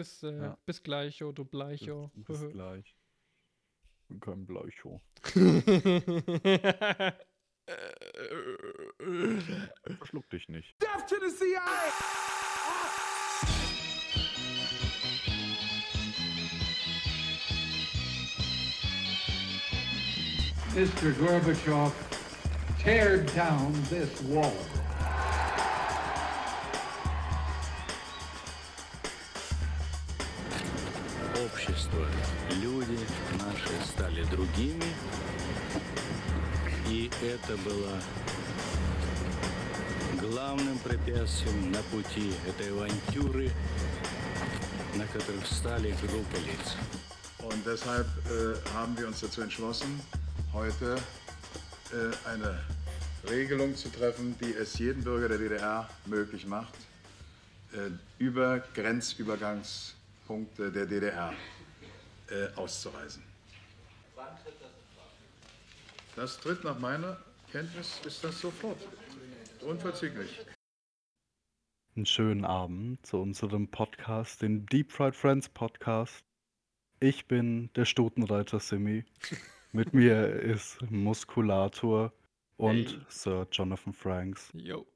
Bis, äh, Ja. bis gleich, oh, du Bleicho. Bis, bis gleich. Ich bin kein Bleicho. Verschluck dich nicht. Death to the CIA! Mr. Gorbachev, tear down this wall. это было главным препятствием на пути этой авантюры, на которой встали группы лиц. Und deshalb äh, haben wir uns dazu entschlossen, heute äh, eine Regelung zu treffen, die es jedem Bürger der DDR möglich macht, äh, über Grenzübergangspunkte der DDR äh, auszureisen. Das tritt nach meiner Kenntnis ist das sofort. Unverzüglich. Einen schönen Abend zu unserem Podcast, den Deep Fried Friends Podcast. Ich bin der Stutenreiter Simi. Mit mir ist Muskulator und Hey. Sir Jonathan Franks, Jo.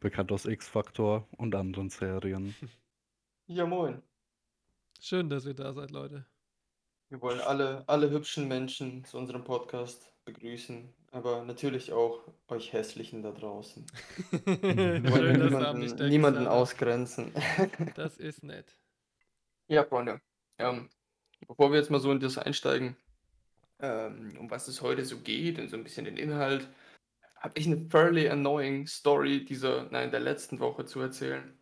bekannt aus X-Factor und anderen Serien. Ja, moin. Schön, dass ihr da seid, Leute. Wir wollen alle, alle hübschen Menschen zu unserem Podcast begrüßen, aber natürlich auch euch Hässlichen da draußen. Wir wollen Schön, niemanden, da niemanden ausgrenzen. Das ist nett. Ja, Freunde, ähm, bevor wir jetzt mal so in das einsteigen, ähm, um was es heute so geht und so ein bisschen den Inhalt, habe ich eine fairly annoying Story dieser, nein, der letzten Woche zu erzählen,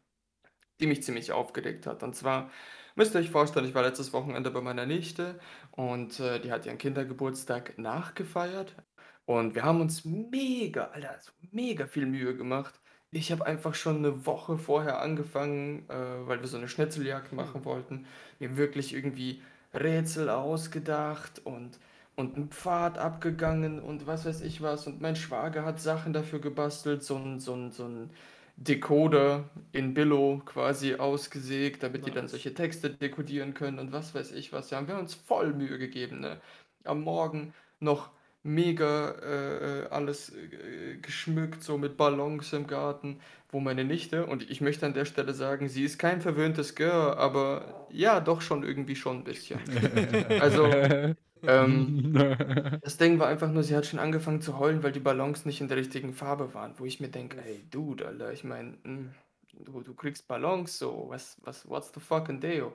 die mich ziemlich aufgedeckt hat. Und zwar müsst ihr euch vorstellen, ich war letztes Wochenende bei meiner Nichte und äh, die hat ihren Kindergeburtstag nachgefeiert. Und wir haben uns mega, Alter, also mega viel Mühe gemacht. Ich habe einfach schon eine Woche vorher angefangen, äh, weil wir so eine Schnitzeljagd machen wollten, mir wirklich irgendwie Rätsel ausgedacht und, und einen Pfad abgegangen und was weiß ich was. Und mein Schwager hat Sachen dafür gebastelt, so ein, so ein, so ein Decoder in Billo quasi ausgesägt, damit die dann Nice. solche Texte dekodieren können und was weiß ich was. Ja, haben wir uns voll Mühe gegeben, ne? Am Morgen noch mega äh, alles äh, geschmückt, so mit Ballons im Garten, wo meine Nichte, und ich möchte an der Stelle sagen, sie ist kein verwöhntes Girl, aber ja, doch schon irgendwie schon ein bisschen. Also, ähm, das Ding war einfach nur, sie hat schon angefangen zu heulen, weil die Ballons nicht in der richtigen Farbe waren, wo ich mir denke, ey, Dude, Alter, ich meine, du, du kriegst Ballons, so, was, was, what's the fucking deal?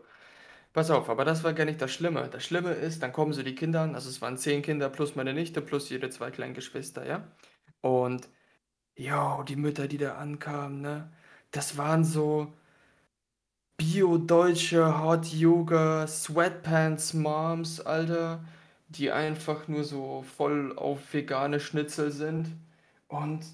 Pass auf, aber das war gar nicht das Schlimme. Das Schlimme ist, dann kommen so die Kinder an, also es waren zehn Kinder plus meine Nichte plus ihre zwei kleinen Geschwister, ja? Und, jo, die Mütter, die da ankamen, ne? Das waren so bio-deutsche Hot Yoga Sweatpants Moms, Alter, die einfach nur so voll auf vegane Schnitzel sind. Und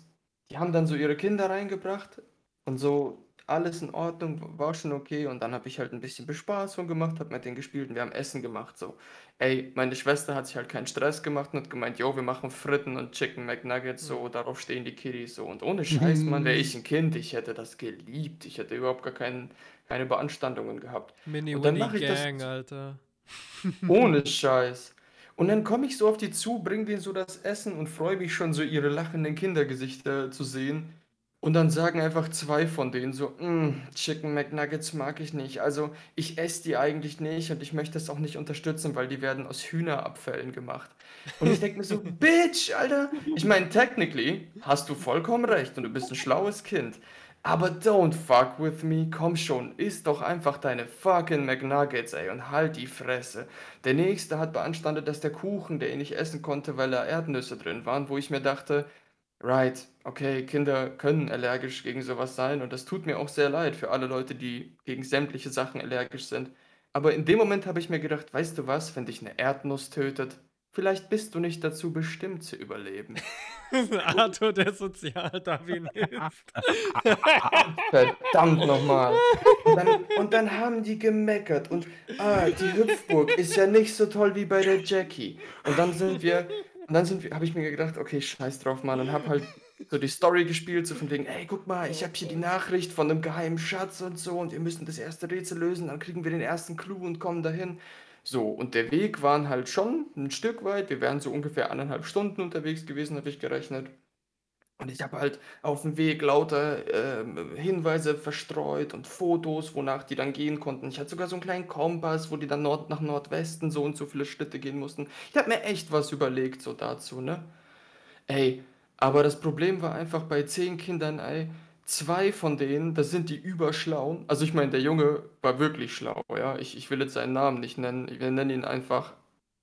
die haben dann so ihre Kinder reingebracht und so alles in Ordnung, war schon okay. Und dann habe ich halt ein bisschen Bespaßung gemacht, habe mit denen gespielt und wir haben Essen gemacht. So, ey, meine Schwester hat sich halt keinen Stress gemacht und hat gemeint, yo, wir machen Fritten und Chicken McNuggets, so, darauf stehen die Kiddies so. Und ohne Scheiß, Mann, wäre ich ein Kind, ich hätte das geliebt. Ich hätte überhaupt gar keinen, keine Beanstandungen gehabt. Mini Und dann mache ich das- Gang, Alter. Ohne Scheiß. Und dann komme ich so auf die zu, bring denen so das Essen und freue mich schon, so ihre lachenden Kindergesichter zu sehen. Und dann sagen einfach zwei von denen so, "Mm, Chicken McNuggets mag ich nicht. Also ich esse die eigentlich nicht und ich möchte es auch nicht unterstützen, weil die werden aus Hühnerabfällen gemacht. Und ich denke mir so, Bitch, Alter. Ich meine, technically hast du vollkommen recht und du bist ein schlaues Kind. Aber don't fuck with me, komm schon, iss doch einfach deine fucking McNuggets, ey, und halt die Fresse. Der nächste hat beanstandet, dass der Kuchen, der ihn nicht essen konnte, weil da Erdnüsse drin waren, wo ich mir dachte, right, okay, Kinder können allergisch gegen sowas sein und das tut mir auch sehr leid für alle Leute, die gegen sämtliche Sachen allergisch sind. Aber in dem Moment habe ich mir gedacht, weißt du was, wenn dich eine Erdnuss tötet, vielleicht bist du nicht dazu bestimmt zu überleben. Arthur, der Sozialdarwinist. Verdammt nochmal. Und dann, und dann haben die gemeckert und ah, die Hüpfburg ist ja nicht so toll wie bei der Jackie. Und dann sind wir, und dann sind wir, habe ich mir gedacht, okay, scheiß drauf, Mann, und hab halt so die Story gespielt, so von wegen, ey, guck mal, ich habe hier die Nachricht von einem geheimen Schatz und so und wir müssen das erste Rätsel lösen, dann kriegen wir den ersten Clou und kommen dahin. So, und der Weg waren halt schon ein Stück weit, wir wären so ungefähr anderthalb Stunden unterwegs gewesen, habe ich gerechnet. Und ich habe halt auf dem Weg lauter ähm, Hinweise verstreut und Fotos, wonach die dann gehen konnten. Ich hatte sogar so einen kleinen Kompass, wo die dann Nord nach Nordwesten so und so viele Schritte gehen mussten. Ich habe mir echt was überlegt so dazu, ne? Ey, aber das Problem war einfach bei zehn Kindern, ey, zwei von denen, das sind die Überschlauen. Also ich meine, der Junge war wirklich schlau, ja. Ich, ich will jetzt seinen Namen nicht nennen. Wir nennen ihn einfach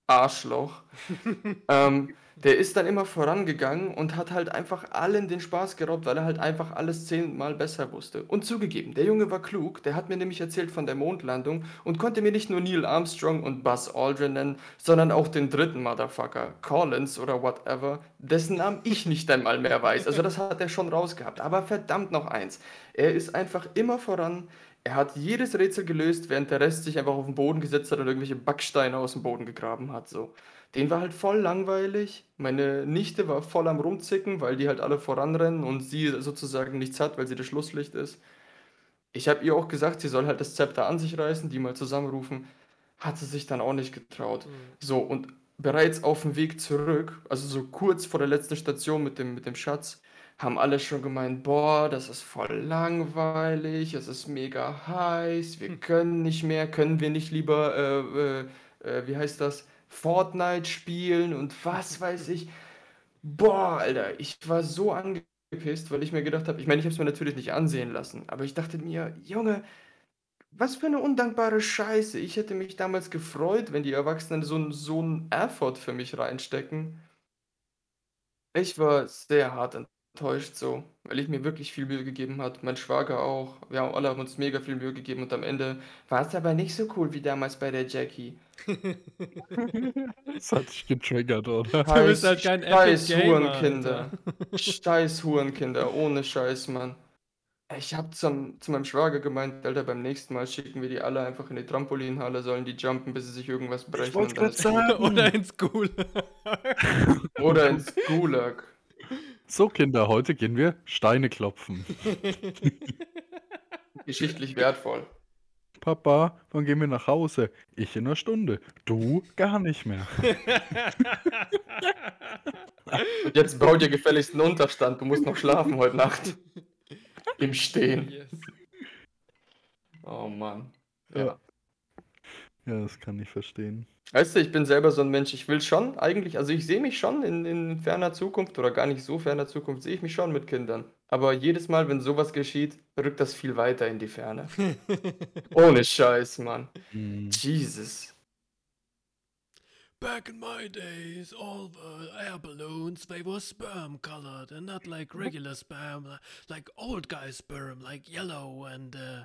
Arschloch. ähm, der ist dann immer vorangegangen und hat halt einfach allen den Spaß geraubt, weil er halt einfach alles zehnmal besser wusste. Und zugegeben, der Junge war klug, der hat mir nämlich erzählt von der Mondlandung und konnte mir nicht nur Neil Armstrong und Buzz Aldrin nennen, sondern auch den dritten Motherfucker, Collins oder whatever, dessen Namen ich nicht einmal mehr weiß. Also das hat er schon rausgehabt. Aber verdammt noch eins, er ist einfach immer voran, er hat jedes Rätsel gelöst, während der Rest sich einfach auf den Boden gesetzt hat und irgendwelche Backsteine aus dem Boden gegraben hat. So. Den war halt voll langweilig. Meine Nichte war voll am Rumzicken, weil die halt alle voranrennen und sie sozusagen nichts hat, weil sie das Schlusslicht ist. Ich habe ihr auch gesagt, sie soll halt das Zepter an sich reißen, die mal zusammenrufen. Hat sie sich dann auch nicht getraut. So, und bereits auf dem Weg zurück, also so kurz vor der letzten Station mit dem, mit dem Schatz, haben alle schon gemeint, boah, das ist voll langweilig, es ist mega heiß, wir können nicht mehr, können wir nicht lieber, äh, äh, äh, wie heißt das, Fortnite spielen und was weiß ich. Boah, Alter, ich war so angepisst, weil ich mir gedacht habe, ich meine, ich habe es mir natürlich nicht ansehen lassen, aber ich dachte mir, Junge, was für eine undankbare Scheiße. Ich hätte mich damals gefreut, wenn die Erwachsenen so, n- so einen Effort für mich reinstecken. Ich war sehr hart enttäuscht so, weil ich mir wirklich viel Mühe gegeben hat. Mein Schwager auch. Wir haben alle haben uns mega viel Mühe gegeben und am Ende war es aber nicht so cool wie damals bei der Jackie. Das hat dich getriggert, oder? Du bist halt kein Scheiß Hurenkinder. Scheiß Hurenkinder, ohne Scheiß, Mann. Ich hab zum, zu meinem Schwager gemeint, Alter, beim nächsten Mal schicken wir die alle einfach in die Trampolinhalle, sollen die jumpen, bis sie sich irgendwas brechen. wollte und dann grad sagen. Oder ins Cool. Oder ins Gulag. So, Kinder, heute gehen wir Steine klopfen. Geschichtlich wertvoll. Papa, wann gehen wir nach Hause? Ich in einer Stunde. Du gar nicht mehr. Und jetzt bau dir gefälligst einen Unterstand, du musst noch schlafen heute Nacht. Im Stehen. yes. Oh Mann. Ja. Ja, das kann ich verstehen. Weißt du, ich bin selber so ein Mensch, ich will schon eigentlich, also ich sehe mich schon in, in ferner Zukunft oder gar nicht so ferner Zukunft, sehe ich mich schon mit Kindern. Aber jedes Mal, wenn sowas geschieht, rückt das viel weiter in die Ferne. Ohne Scheiß, Mann. Hm. Jesus. Back in my days, all the air balloons, they were sperm colored and not like regular sperm, li- like old guy sperm, like yellow and uh,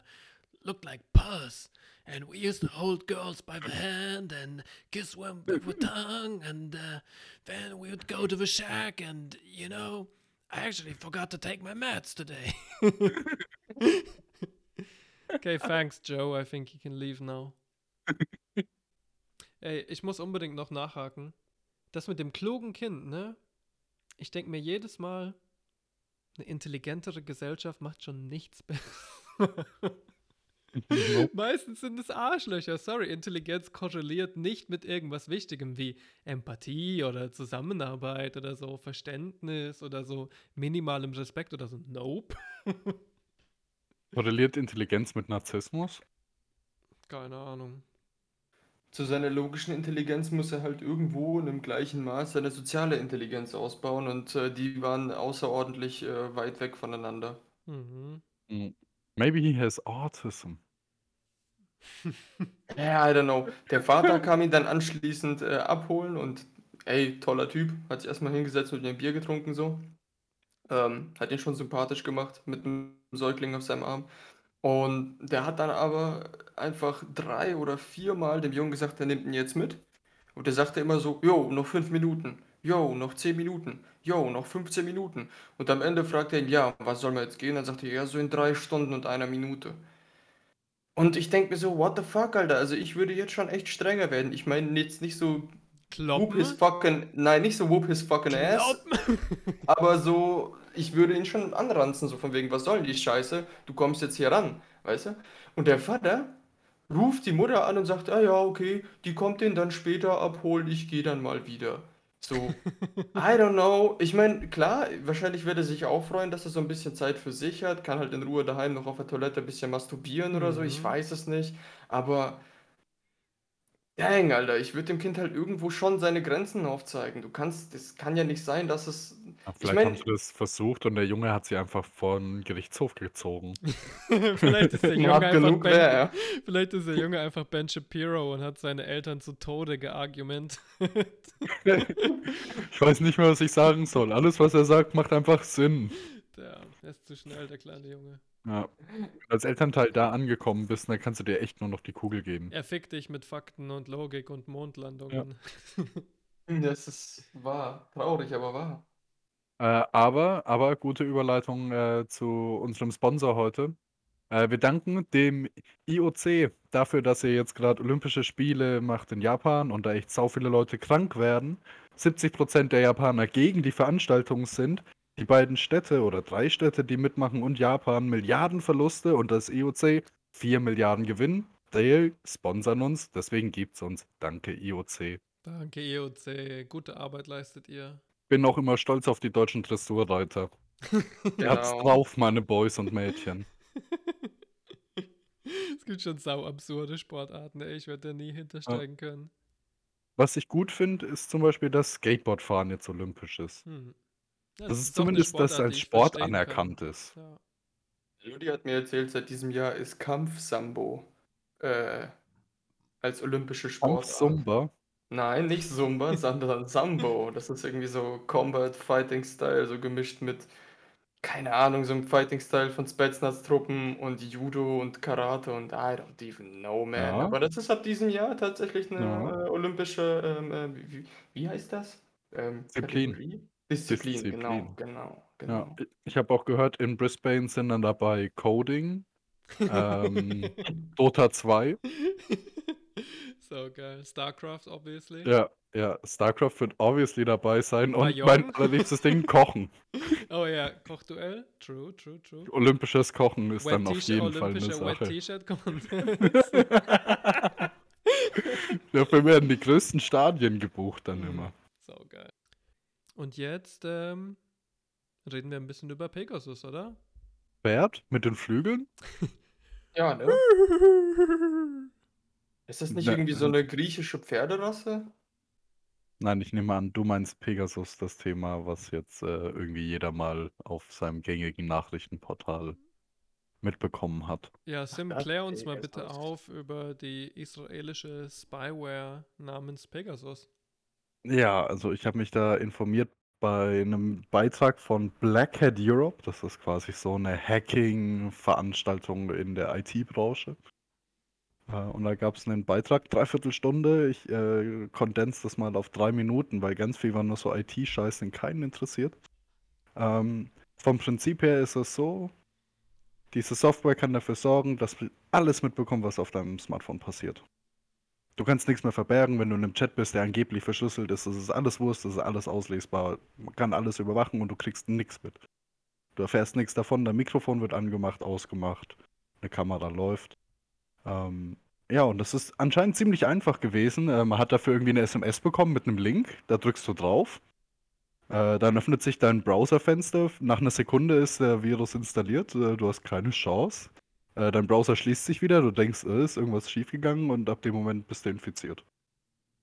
looked like pus. And we used to hold girls by the hand and kiss them with the tongue, and uh, then we would go to the shack, and you know, I actually forgot to take my meds today. okay, thanks, Joe. I think you can leave now. Ey, ich muss unbedingt noch nachhaken. Das mit dem klugen Kind, ne? Ich denke mir jedes Mal, eine intelligentere Gesellschaft macht schon nichts besser. Meistens sind es Arschlöcher. Sorry, Intelligenz korreliert nicht mit irgendwas Wichtigem wie Empathie oder Zusammenarbeit oder so, Verständnis oder so minimalem Respekt oder so. Nope. Korreliert Intelligenz mit Narzissmus? Keine Ahnung. Zu seiner logischen Intelligenz muss er halt irgendwo in einem gleichen Maß seine soziale Intelligenz ausbauen und äh, die waren außerordentlich äh, weit weg voneinander. Mhm. Hm. Maybe he has autism. Ja, I don't know. Der Vater kam ihn dann anschließend äh, abholen und ey, toller Typ, hat sich erstmal hingesetzt und ein Bier getrunken so. Ähm, hat ihn schon sympathisch gemacht mit einem Säugling auf seinem Arm. Und der hat dann aber einfach drei oder viermal dem Jungen gesagt, er nimmt ihn jetzt mit. Und der sagte immer so, jo, noch fünf Minuten, jo, noch zehn Minuten, jo, noch 15 Minuten. Und am Ende fragt er ihn, ja, was soll man jetzt gehen? Dann sagt er, ja, so in drei Stunden und einer Minute. Und ich denke mir so, what the fuck, Alter? Also ich würde jetzt schon echt strenger werden. Ich meine jetzt nicht so Whoop his fucking, nein, nicht so whoop his fucking ass, Kloppen? aber so, ich würde ihn schon anranzen, so von wegen, was soll denn die Scheiße? Du kommst jetzt hier ran, weißt du? Und der Vater ruft die Mutter an und sagt, ah ja, okay, die kommt den dann später abholen, ich gehe dann mal wieder. So, I don't know. Ich meine, klar, wahrscheinlich wird er sich auch freuen, dass er so ein bisschen Zeit für sich hat, kann halt in Ruhe daheim noch auf der Toilette ein bisschen masturbieren oder so, ich Mhm. weiß es nicht, aber dang, Alter, ich würde dem Kind halt irgendwo schon seine Grenzen aufzeigen. Du kannst, das kann ja nicht sein, dass es, Ja, ich Vielleicht meine, haben sie das versucht und der Junge hat sie einfach vor den Gerichtshof gezogen. Vielleicht ist der Junge einfach genug Ben, wäre er. vielleicht ist der Junge einfach Ben Shapiro und hat seine Eltern zu Tode geargumentiert. Ich weiß nicht mehr, was ich sagen soll. Alles, was er sagt, macht einfach Sinn. Der, der ist zu schnell, der kleine Junge. Ja. Wenn du als Elternteil da angekommen bist, dann kannst du dir echt nur noch die Kugel geben. Er fickt dich mit Fakten und Logik und Mondlandungen. Das ist wahr. Traurig, aber wahr. Äh, aber, aber gute Überleitung äh, zu unserem Sponsor heute. Äh, wir danken dem IOC dafür, dass ihr jetzt gerade Olympische Spiele macht in Japan und da echt sau viele Leute krank werden. 70% der Japaner gegen die Veranstaltung sind. Die beiden Städte oder drei Städte, die mitmachen und Japan Milliarden Verluste und das IOC 4 Milliarden Gewinn. Die sponsern uns, deswegen gibt's uns. Danke IOC. Danke, EOC. Gute Arbeit leistet ihr. Bin auch immer stolz auf die deutschen Dressurreiter. Ihr habt's Genau. drauf, meine Boys und Mädchen. es gibt schon sau absurde Sportarten, ey. Ich werde da nie hintersteigen können. Was ich gut finde, ist zum Beispiel, dass Skateboardfahren jetzt olympisch ist. Hm. Ja, Das ist zumindest, dass Sportart, als Sport anerkannt ist. Ja. Ludi hat mir erzählt, seit diesem Jahr ist Kampfsambo äh, als olympische Sportart. Kampfsumba. Nein, nicht Zumba, sondern Sambo. Das ist irgendwie so Combat Fighting Style, so gemischt mit, keine Ahnung, so einem Fighting Style von Spetsnaz-Truppen und Judo und Karate und I don't even know, man. Ja. Aber das ist ab diesem Jahr tatsächlich eine Ja. äh, olympische, ähm, äh, wie, wie- wie heißt das? Ähm, Disziplin. Kategorie? Disziplin, genau, Disziplin. genau, Ja, genau. ich- ich habe auch gehört, in Brisbane sind dann dabei Coding, ähm, Dota 2. so geil. StarCraft, obviously. Ja, ja, StarCraft wird obviously dabei sein und mein allerliebstes Ding, Kochen. Oh ja, Kochduell. True, true, true. Olympisches Kochen ist dann auf jeden Fall eine Wet Sache. T-Shirt Contest. Dafür werden die größten Stadien gebucht dann immer. Und jetzt ähm, reden wir ein bisschen über Pegasus, oder? Pferd mit den Flügeln? Ja, ne? Ist das nicht Na, irgendwie so eine griechische Pferderasse? Nein, ich nehme an, du meinst Pegasus, das Thema, was jetzt äh, irgendwie jeder mal auf seinem gängigen Nachrichtenportal mitbekommen hat. Ja, Sim, klär uns mal bitte auf über die israelische Spyware namens Pegasus. Ja, also ich habe mich da informiert bei einem Beitrag von Black Hat Europe. Das ist quasi so eine Hacking-Veranstaltung in der IT-Branche. Äh, und da gab es einen Beitrag, dreiviertel Stunde. Ich äh, das mal auf drei Minuten, weil ganz viel war nur so IT-Scheiß, den keinen interessiert. Ähm, vom Prinzip her ist es so, diese Software kann dafür sorgen, dass du alles mitbekommst, was auf deinem Smartphone passiert. Du kannst nichts mehr verbergen, wenn du in einem Chat bist, der angeblich verschlüsselt ist. Das ist alles Wurst, das ist alles auslesbar. Man kann alles überwachen und du kriegst nichts mit. Du erfährst nichts davon, dein Mikrofon wird angemacht, ausgemacht, eine Kamera läuft. Ähm, ja, und das ist anscheinend ziemlich einfach gewesen. Äh, man hat dafür irgendwie eine SMS bekommen mit einem Link, da drückst du drauf. Äh, dann öffnet sich dein Browserfenster. Nach einer Sekunde ist der Virus installiert. Äh, du hast keine Chance. Äh, dein Browser schließt sich wieder. Du denkst, äh, ist irgendwas schiefgegangen und ab dem Moment bist du infiziert.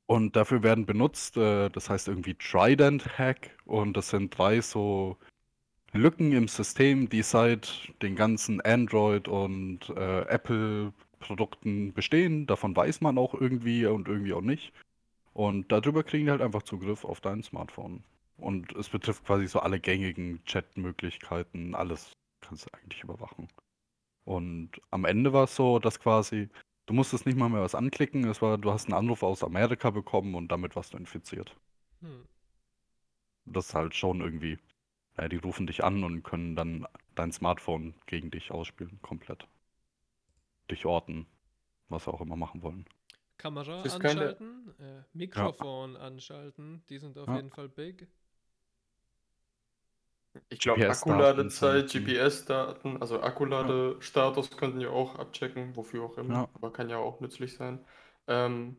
Und dafür werden benutzt, äh, das heißt irgendwie Trident Hack. Und das sind drei so Lücken im System, die seit den ganzen Android und äh, Apple Produkten bestehen. Davon weiß man auch irgendwie und irgendwie auch nicht. Und darüber kriegen die halt einfach Zugriff auf dein Smartphone. Und es betrifft quasi so alle gängigen Chat-Möglichkeiten, alles kannst du eigentlich überwachen. Und am Ende war es so, dass quasi, du musstest nicht mal mehr was anklicken, es war, du hast einen Anruf aus Amerika bekommen und damit warst du infiziert. Hm. Das ist halt schon irgendwie, naja, die rufen dich an und können dann dein Smartphone gegen dich ausspielen, komplett. Dich orten, was sie auch immer machen wollen. Kamera Das anschalten, äh, Mikrofon anschalten, die sind auf Ja. jeden Fall big. Ich glaube, Akkuladezeit. GPS-Daten, also Akkuladestatus könnten ja auch abchecken, wofür auch immer, Ja. aber kann ja auch nützlich sein. Ähm,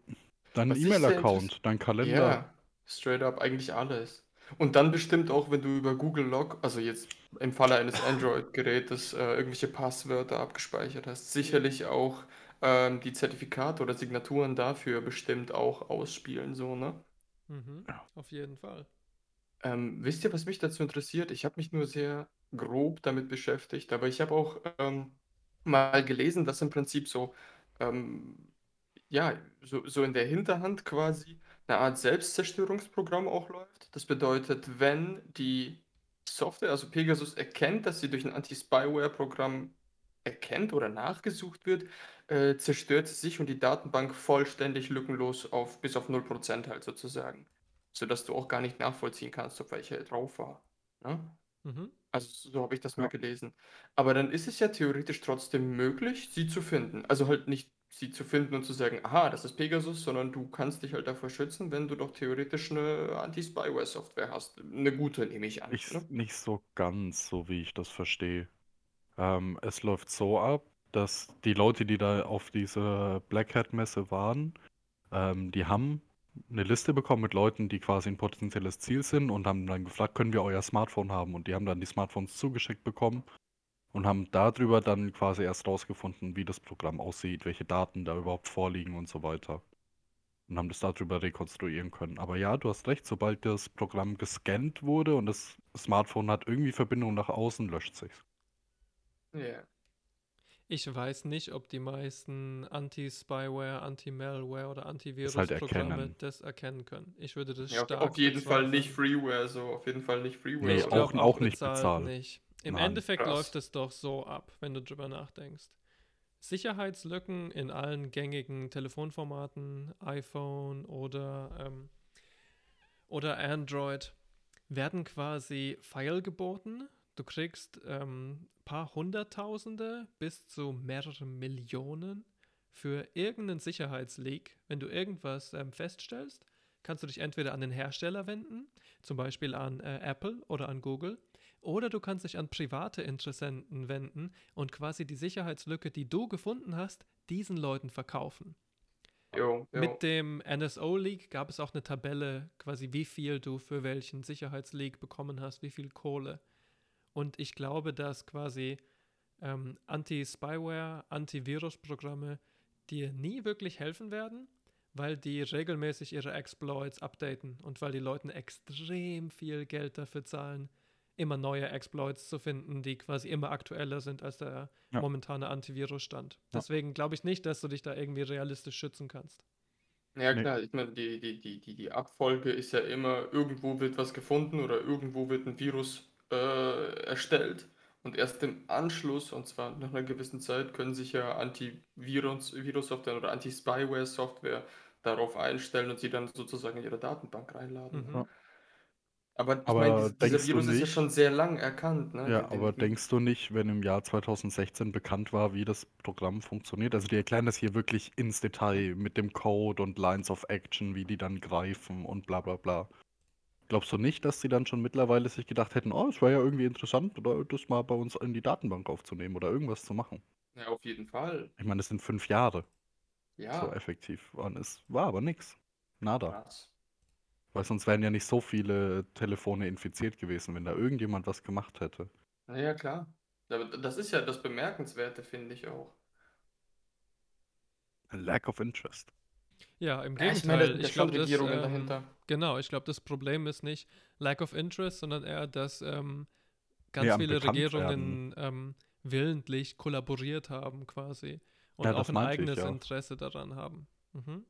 Dein E-Mail-Account, dein Kalender. ja, straight up, eigentlich alles. Und dann bestimmt auch, wenn du über Google Log, also jetzt im Falle eines Android-Gerätes, äh, irgendwelche Passwörter abgespeichert hast, sicherlich auch ähm, die Zertifikate oder Signaturen dafür bestimmt auch ausspielen, so, ne? Mhm. Auf jeden Fall. Ähm, wisst ihr, was mich dazu interessiert? Ich habe mich nur sehr grob damit beschäftigt, aber ich habe auch ähm, mal gelesen, dass im Prinzip so, ähm, ja, so, so in der Hinterhand quasi eine Art Selbstzerstörungsprogramm auch läuft. Das bedeutet, wenn die Software, also Pegasus, erkennt, dass sie durch ein Anti-Spyware-Programm erkennt oder nachgesucht wird, äh, zerstört sie sich und die Datenbank vollständig lückenlos auf bis auf 0% halt sozusagen sodass du auch gar nicht nachvollziehen kannst, ob welche drauf war. Ne? Mhm. Also so habe ich das mal Ja. gelesen. Aber dann ist es ja theoretisch trotzdem möglich, sie zu finden. Also halt nicht sie zu finden und zu sagen, aha, das ist Pegasus, sondern du kannst dich halt davor schützen, wenn du doch theoretisch eine Anti-Spyware-Software hast. Eine gute, nehme ich an. Nicht, Ne? nicht so ganz, so wie ich das verstehe. Ähm, es läuft so ab, dass die Leute, die da auf dieser Black Hat Messe waren, ähm, die haben eine Liste bekommen mit Leuten, die quasi ein potenzielles Ziel sind und haben dann gefragt, können wir euer Smartphone haben? Und die haben dann die Smartphones zugeschickt bekommen und haben darüber dann quasi erst rausgefunden, wie das Programm aussieht, welche Daten da überhaupt vorliegen und so weiter. Und haben das darüber rekonstruieren können. Aber ja, du hast recht, sobald das Programm gescannt wurde und das Smartphone hat irgendwie Verbindung nach außen, löscht sich's. Ja. Ich weiß nicht, ob die meisten Anti-Spyware, Anti-Malware oder halt Antivirus-Programme erkennen. das erkennen können. Ich würde das Ja, auf, stark auf jeden Fall bezweifeln. nicht Freeware, so auf jeden Fall nicht Freeware. Nee, auch- auch nicht bezahlt. nicht. Im Nein. Endeffekt Krass. läuft es doch so ab, wenn du drüber nachdenkst. Sicherheitslücken in allen gängigen Telefonformaten, iPhone oder, ähm, oder Android, werden quasi feilgeboten. Du kriegst ähm, paar Hunderttausende bis zu mehrere Millionen für irgendeinen Sicherheitsleak. Wenn du irgendwas ähm, feststellst, kannst du dich entweder an den Hersteller wenden, zum Beispiel an äh, Apple oder an Google, oder du kannst dich an private Interessenten wenden und quasi die Sicherheitslücke, die du gefunden hast, diesen Leuten verkaufen. Jo, jo. Mit dem NSO-Leak gab es auch eine Tabelle, quasi wie viel du für welchen Sicherheitsleak bekommen hast, wie viel Kohle. Und ich glaube, dass quasi ähm, Anti-Spyware, Antivirus-Programme dir nie wirklich helfen werden, weil die regelmäßig ihre Exploits updaten und weil die Leuten extrem viel Geld dafür zahlen, immer neue Exploits zu finden, die quasi immer aktueller sind als der Ja. momentane Antivirusstand. Ja. Deswegen glaube ich nicht, dass du dich da irgendwie realistisch schützen kannst. Ja Nee. klar, ich meine, die, die, die, die, die Abfolge ist ja immer, irgendwo wird was gefunden oder irgendwo wird ein Virus äh, erstellt. Und erst im Anschluss, und zwar nach einer gewissen Zeit, können sich ja Antivirus-Software oder Anti-Spyware-Software darauf einstellen und sie dann sozusagen in ihre Datenbank reinladen. Mhm. ne? Aber ich Aber meine, dies- dieser Virus ist ja nicht- schon sehr lang erkannt. Ne? Ja, aber denkst du nicht, wenn im Jahr 2016 bekannt war, wie das Programm funktioniert? Also die erklären das hier wirklich ins Detail mit dem Code und Lines of Action, wie die dann greifen und bla bla bla. Glaubst du nicht, dass sie dann schon mittlerweile sich gedacht hätten, oh, es wäre ja irgendwie interessant, oder das mal bei uns in die Datenbank aufzunehmen oder irgendwas zu machen? Ja, auf jeden Fall. Ich meine, es sind fünf Jahre Ja. so effektiv. Und es war aber nix. Nada. Krass. Weil sonst wären ja nicht so viele Telefone infiziert gewesen, wenn da irgendjemand was gemacht hätte. Na ja, klar. Aber das ist ja das Bemerkenswerte, finde ich auch. A lack of interest. Ja, im Ja, ich Gegenteil. meine, da ich glaube, das, Regierungen ähm, dahinter. Genau, ich glaube, das Problem ist nicht Lack of Interest, sondern eher, dass ähm, ganz viele. Regierungen ähm, willentlich kollaboriert haben quasi und Ja, auch das ein ich eigenes ja. Interesse daran haben. Mhm.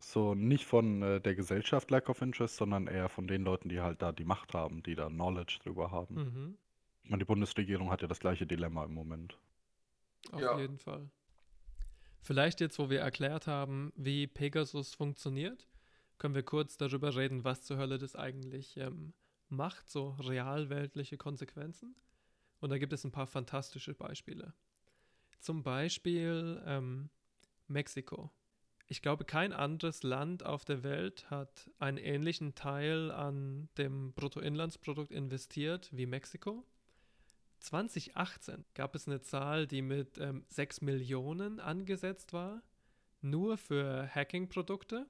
So nicht von äh, der Gesellschaft Lack of Interest, sondern eher von den Leuten, die halt da die Macht haben, die da Knowledge drüber haben. Mhm. Ich meine, die Bundesregierung hat ja das gleiche Dilemma im Moment. Auf Ja. jeden Fall. Vielleicht jetzt, wo wir erklärt haben, wie Pegasus funktioniert, können wir kurz darüber reden, was zur Hölle das eigentlich ähm, macht, so realweltliche Konsequenzen. Und da gibt es ein paar fantastische Beispiele. Zum Beispiel ähm, Mexiko. Ich glaube, kein anderes Land auf der Welt hat einen ähnlichen Teil an dem Bruttoinlandsprodukt investiert wie Mexiko. 2018 gab es eine Zahl, die mit ähm, 6 Millionen angesetzt war, nur für Hacking-Produkte.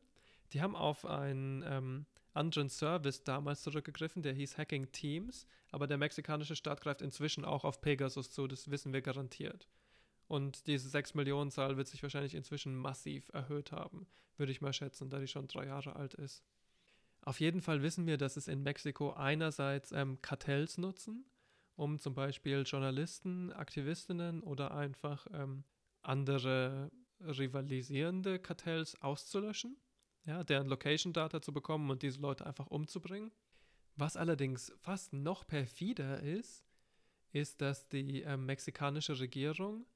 Die haben auf einen ähm, anderen Service damals zurückgegriffen, der hieß Hacking Teams, aber der mexikanische Staat greift inzwischen auch auf Pegasus zu, das wissen wir garantiert. Und diese 6 Millionen Zahl wird sich wahrscheinlich inzwischen massiv erhöht haben, würde ich mal schätzen, da die schon drei Jahre alt ist. Auf jeden Fall wissen wir, dass es in Mexiko einerseits ähm, Kartells nutzen, um zum Beispiel Journalisten, Aktivistinnen oder einfach ähm, andere rivalisierende Kartells auszulöschen ja, deren Location-Data zu bekommen und diese Leute einfach umzubringen. Was allerdings fast noch perfider ist, ist, dass die äh, mexikanische Regierung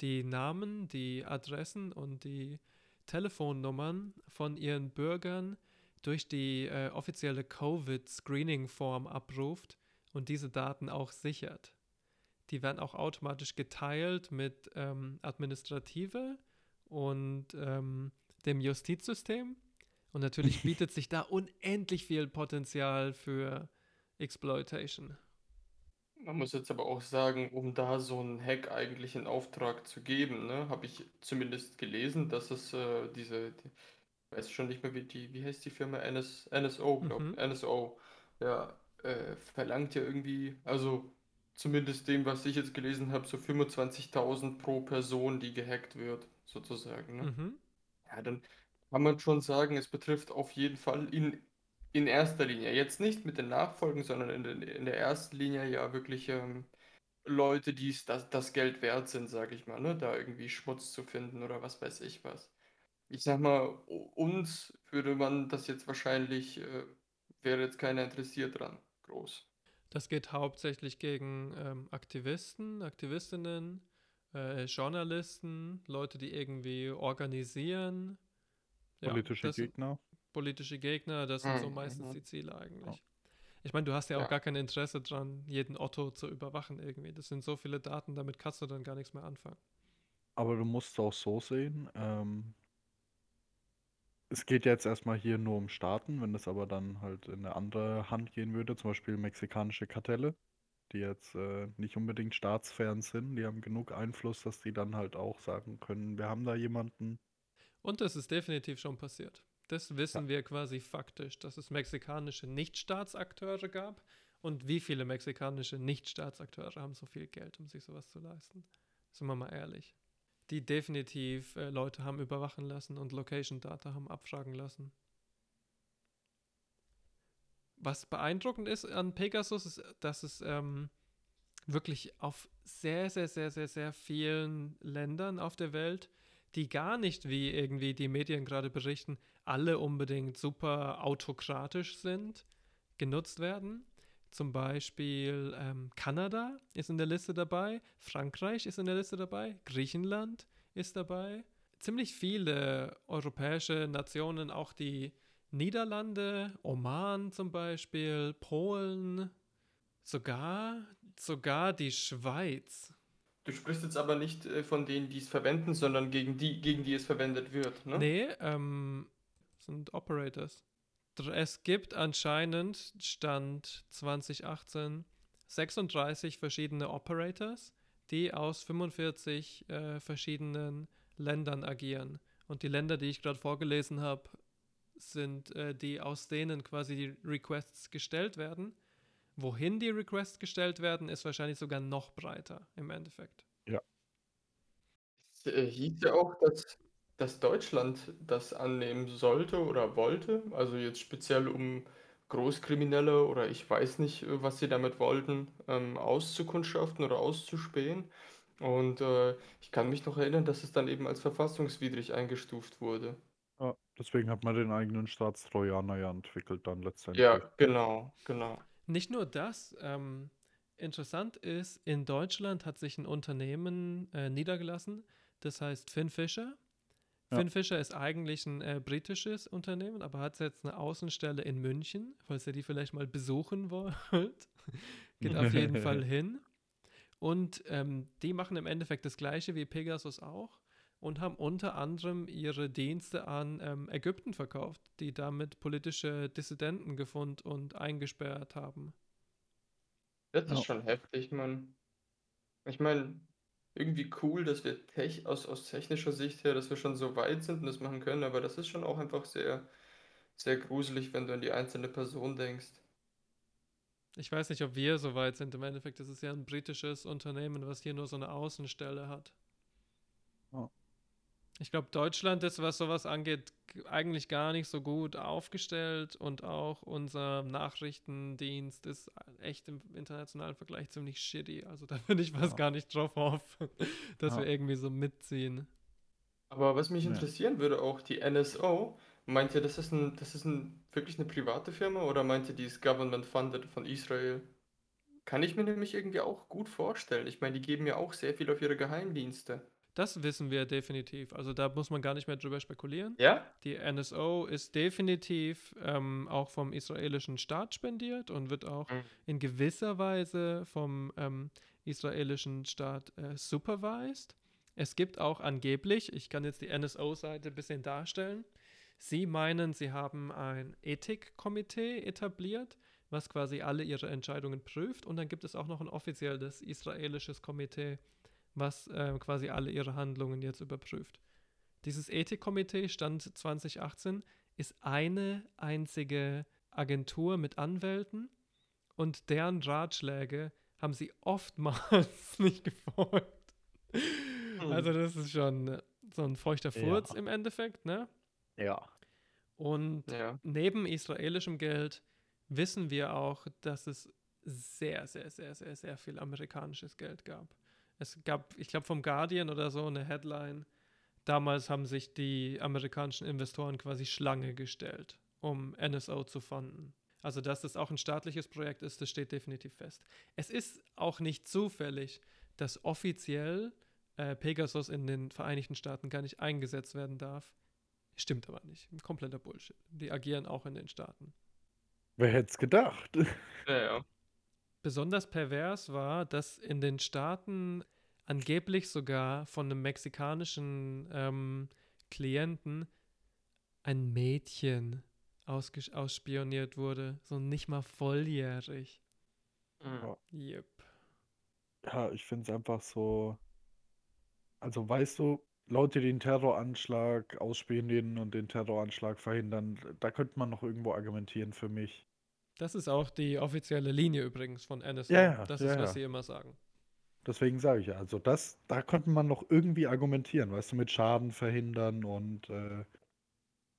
die Namen, die Adressen und die Telefonnummern von ihren Bürgern durch die äh, offizielle Covid-Screening-Form abruft und diese Daten auch sichert. Die werden auch automatisch geteilt mit ähm, Administrative und ähm, dem Justizsystem und natürlich bietet sich da unendlich viel Potenzial für Exploitation. Man muss jetzt aber auch sagen, um da so einen Hack eigentlich in Auftrag zu geben, ne, habe ich zumindest gelesen, dass es äh, diese, die, ich weiß schon nicht mehr, wie die, wie heißt die Firma? NS, NSO, glaube Mhm. NSO, ja, äh, verlangt ja irgendwie, also zumindest dem, was ich jetzt gelesen habe, so 25.000 pro Person, die gehackt wird, sozusagen, ne? Mhm. Ja, dann kann man schon sagen, es betrifft auf jeden Fall in, in erster Linie, jetzt nicht mit den Nachfolgen, sondern in, den, in der ersten Linie ja wirklich ähm, Leute, die das, das Geld wert sind, sage ich mal, ne? Da irgendwie Schmutz zu finden oder was weiß ich was. Ich sag mal, uns würde man das jetzt wahrscheinlich, äh, wäre jetzt keiner interessiert dran, groß. Das geht hauptsächlich gegen ähm, Aktivisten, Aktivistinnen, äh, Journalisten, Leute, die irgendwie organisieren. Ja, Politische sind Gegner. politische Gegner, das sind so Mhm, meistens mhm. die Ziele eigentlich. Ich meine, du hast ja auch Ja. gar kein Interesse dran, jeden Otto zu überwachen irgendwie. Das sind so viele Daten, damit kannst du dann gar nichts mehr anfangen. Aber du musst es auch so sehen. Ähm, es geht ja jetzt erstmal hier nur um Staaten, wenn es aber dann halt in eine andere Hand gehen würde, zum Beispiel mexikanische Kartelle, die jetzt äh, nicht unbedingt staatsfern sind, die haben genug Einfluss, dass die dann halt auch sagen können, wir haben da jemanden. Und das ist definitiv schon passiert. Das wissen wir quasi faktisch, dass es mexikanische Nichtstaatsakteure gab. Und wie viele mexikanische Nichtstaatsakteure haben so viel Geld, um sich sowas zu leisten? Sind wir mal ehrlich. Die definitiv äh, Leute haben überwachen lassen und Location Data haben abfragen lassen. Was beeindruckend ist an Pegasus, ist, dass es ähm, wirklich auf sehr, sehr, sehr, sehr, sehr vielen Ländern auf der Welt die gar nicht, wie irgendwie die Medien gerade berichten, alle unbedingt super autokratisch sind, genutzt werden. Zum Beispiel ähm, Kanada ist in der Liste dabei, Frankreich ist in der Liste dabei, Griechenland ist dabei. Ziemlich viele europäische Nationen, auch die Niederlande, Oman zum Beispiel, Polen, sogar, sogar die Schweiz. Du sprichst jetzt aber nicht äh, von denen, die es verwenden, sondern gegen die, gegen die es verwendet wird, ne? Nee, ähm, sind Operators. Es gibt anscheinend, Stand 2018, 36 verschiedene Operators, die aus 45 äh, verschiedenen Ländern agieren. Und die Länder, die ich gerade vorgelesen habe, sind äh, die, aus denen quasi die Requests gestellt werden. Wohin die Requests gestellt werden, ist wahrscheinlich sogar noch breiter im Endeffekt. Es äh, hieß ja auch, dass, dass Deutschland das annehmen sollte oder wollte. Also jetzt speziell um Großkriminelle oder ich weiß nicht, äh, was sie damit wollten, ähm, auszukundschaften oder auszuspähen. Und äh, ich kann mich noch erinnern, dass es dann eben als verfassungswidrig eingestuft wurde. Ja, deswegen hat man den eigenen Staatstrojaner ja entwickelt dann letztendlich. Ja, genau, genau. Nicht nur das, ähm, interessant ist, in Deutschland hat sich ein Unternehmen äh, niedergelassen, das heißt Finn Fisher. Ja. Finn Fisher ist eigentlich ein äh, britisches Unternehmen, aber hat jetzt eine Außenstelle in München, falls ihr die vielleicht mal besuchen wollt. Geht auf jeden Fall hin. Und ähm, die machen im Endeffekt das gleiche wie Pegasus auch. und haben unter anderem ihre Dienste an ähm, Ägypten verkauft, die damit politische Dissidenten gefunden und eingesperrt haben. Das ist Ja. schon heftig, Mann. Ich meine, irgendwie cool, dass wir tech aus, aus technischer Sicht her, dass wir schon so weit sind und das machen können, aber das ist schon auch einfach sehr, sehr gruselig, wenn du an die einzelne Person denkst. Ich weiß nicht, ob wir so weit sind. Im Endeffekt ist es ja ein britisches Unternehmen, was hier nur so eine Außenstelle hat. Ja. Ich glaube, Deutschland ist, was sowas angeht, eigentlich gar nicht so gut aufgestellt und auch unser Nachrichtendienst ist echt im internationalen Vergleich ziemlich shitty. Also da bin ich fast Ja. gar nicht drauf hoffen, dass Ja. wir irgendwie so mitziehen. Aber was mich Ja. interessieren würde, auch die NSO, meint ihr, das ist ein, das ist ein, wirklich eine private Firma oder meint ihr, die ist government funded von Israel? Kann ich mir nämlich irgendwie auch gut vorstellen. Ich meine, die geben ja auch sehr viel auf ihre Geheimdienste. Das wissen wir definitiv. Also da muss man gar nicht mehr drüber spekulieren. Ja? Die NSO ist definitiv ähm, auch vom israelischen Staat spendiert und wird auch Mhm. in gewisser Weise vom ähm, israelischen Staat äh, supervised. Es gibt auch angeblich, ich kann jetzt die NSO-Seite ein bisschen darstellen, sie meinen, sie haben ein Ethikkomitee etabliert, was quasi alle ihre Entscheidungen prüft. Und dann gibt es auch noch ein offizielles israelisches Komitee, was äh, quasi alle ihre Handlungen jetzt überprüft. Dieses Ethikkomitee Stand 2018 ist eine einzige Agentur mit Anwälten und deren Ratschläge haben sie oftmals nicht gefolgt. Also das ist schon so ein feuchter Ja. Furz im Endeffekt, ne? Ja. Und Ja. neben israelischem Geld wissen wir auch, dass es sehr, sehr, sehr, sehr, sehr viel amerikanisches Geld gab. Es gab, ich glaube, vom Guardian oder so eine Headline. Damals haben sich die amerikanischen Investoren quasi Schlange gestellt, um NSO zu fanden. Also, dass das auch ein staatliches Projekt ist, das steht definitiv fest. Es ist auch nicht zufällig, dass offiziell äh, Pegasus in den Vereinigten Staaten gar nicht eingesetzt werden darf. Stimmt aber nicht. Kompletter Bullshit. Die agieren auch in den Staaten. Wer hätte es gedacht? Ja, ja. Besonders pervers war, dass in den Staaten angeblich sogar von einem mexikanischen ähm, Klienten ein Mädchen ausspioniert wurde. So nicht mal volljährig. Mhm. Yep. Ja, ich finde es einfach so. Also, weißt du, Leute, die den Terroranschlag ausspionieren und den Terroranschlag verhindern, da könnte man noch irgendwo argumentieren für mich. Das ist auch die offizielle Linie übrigens von NSA. Ja, ja, das ja, ist, was ja. sie immer sagen. Deswegen sage ich ja, also das, da könnte man noch irgendwie argumentieren, weißt du, mit Schaden verhindern und äh,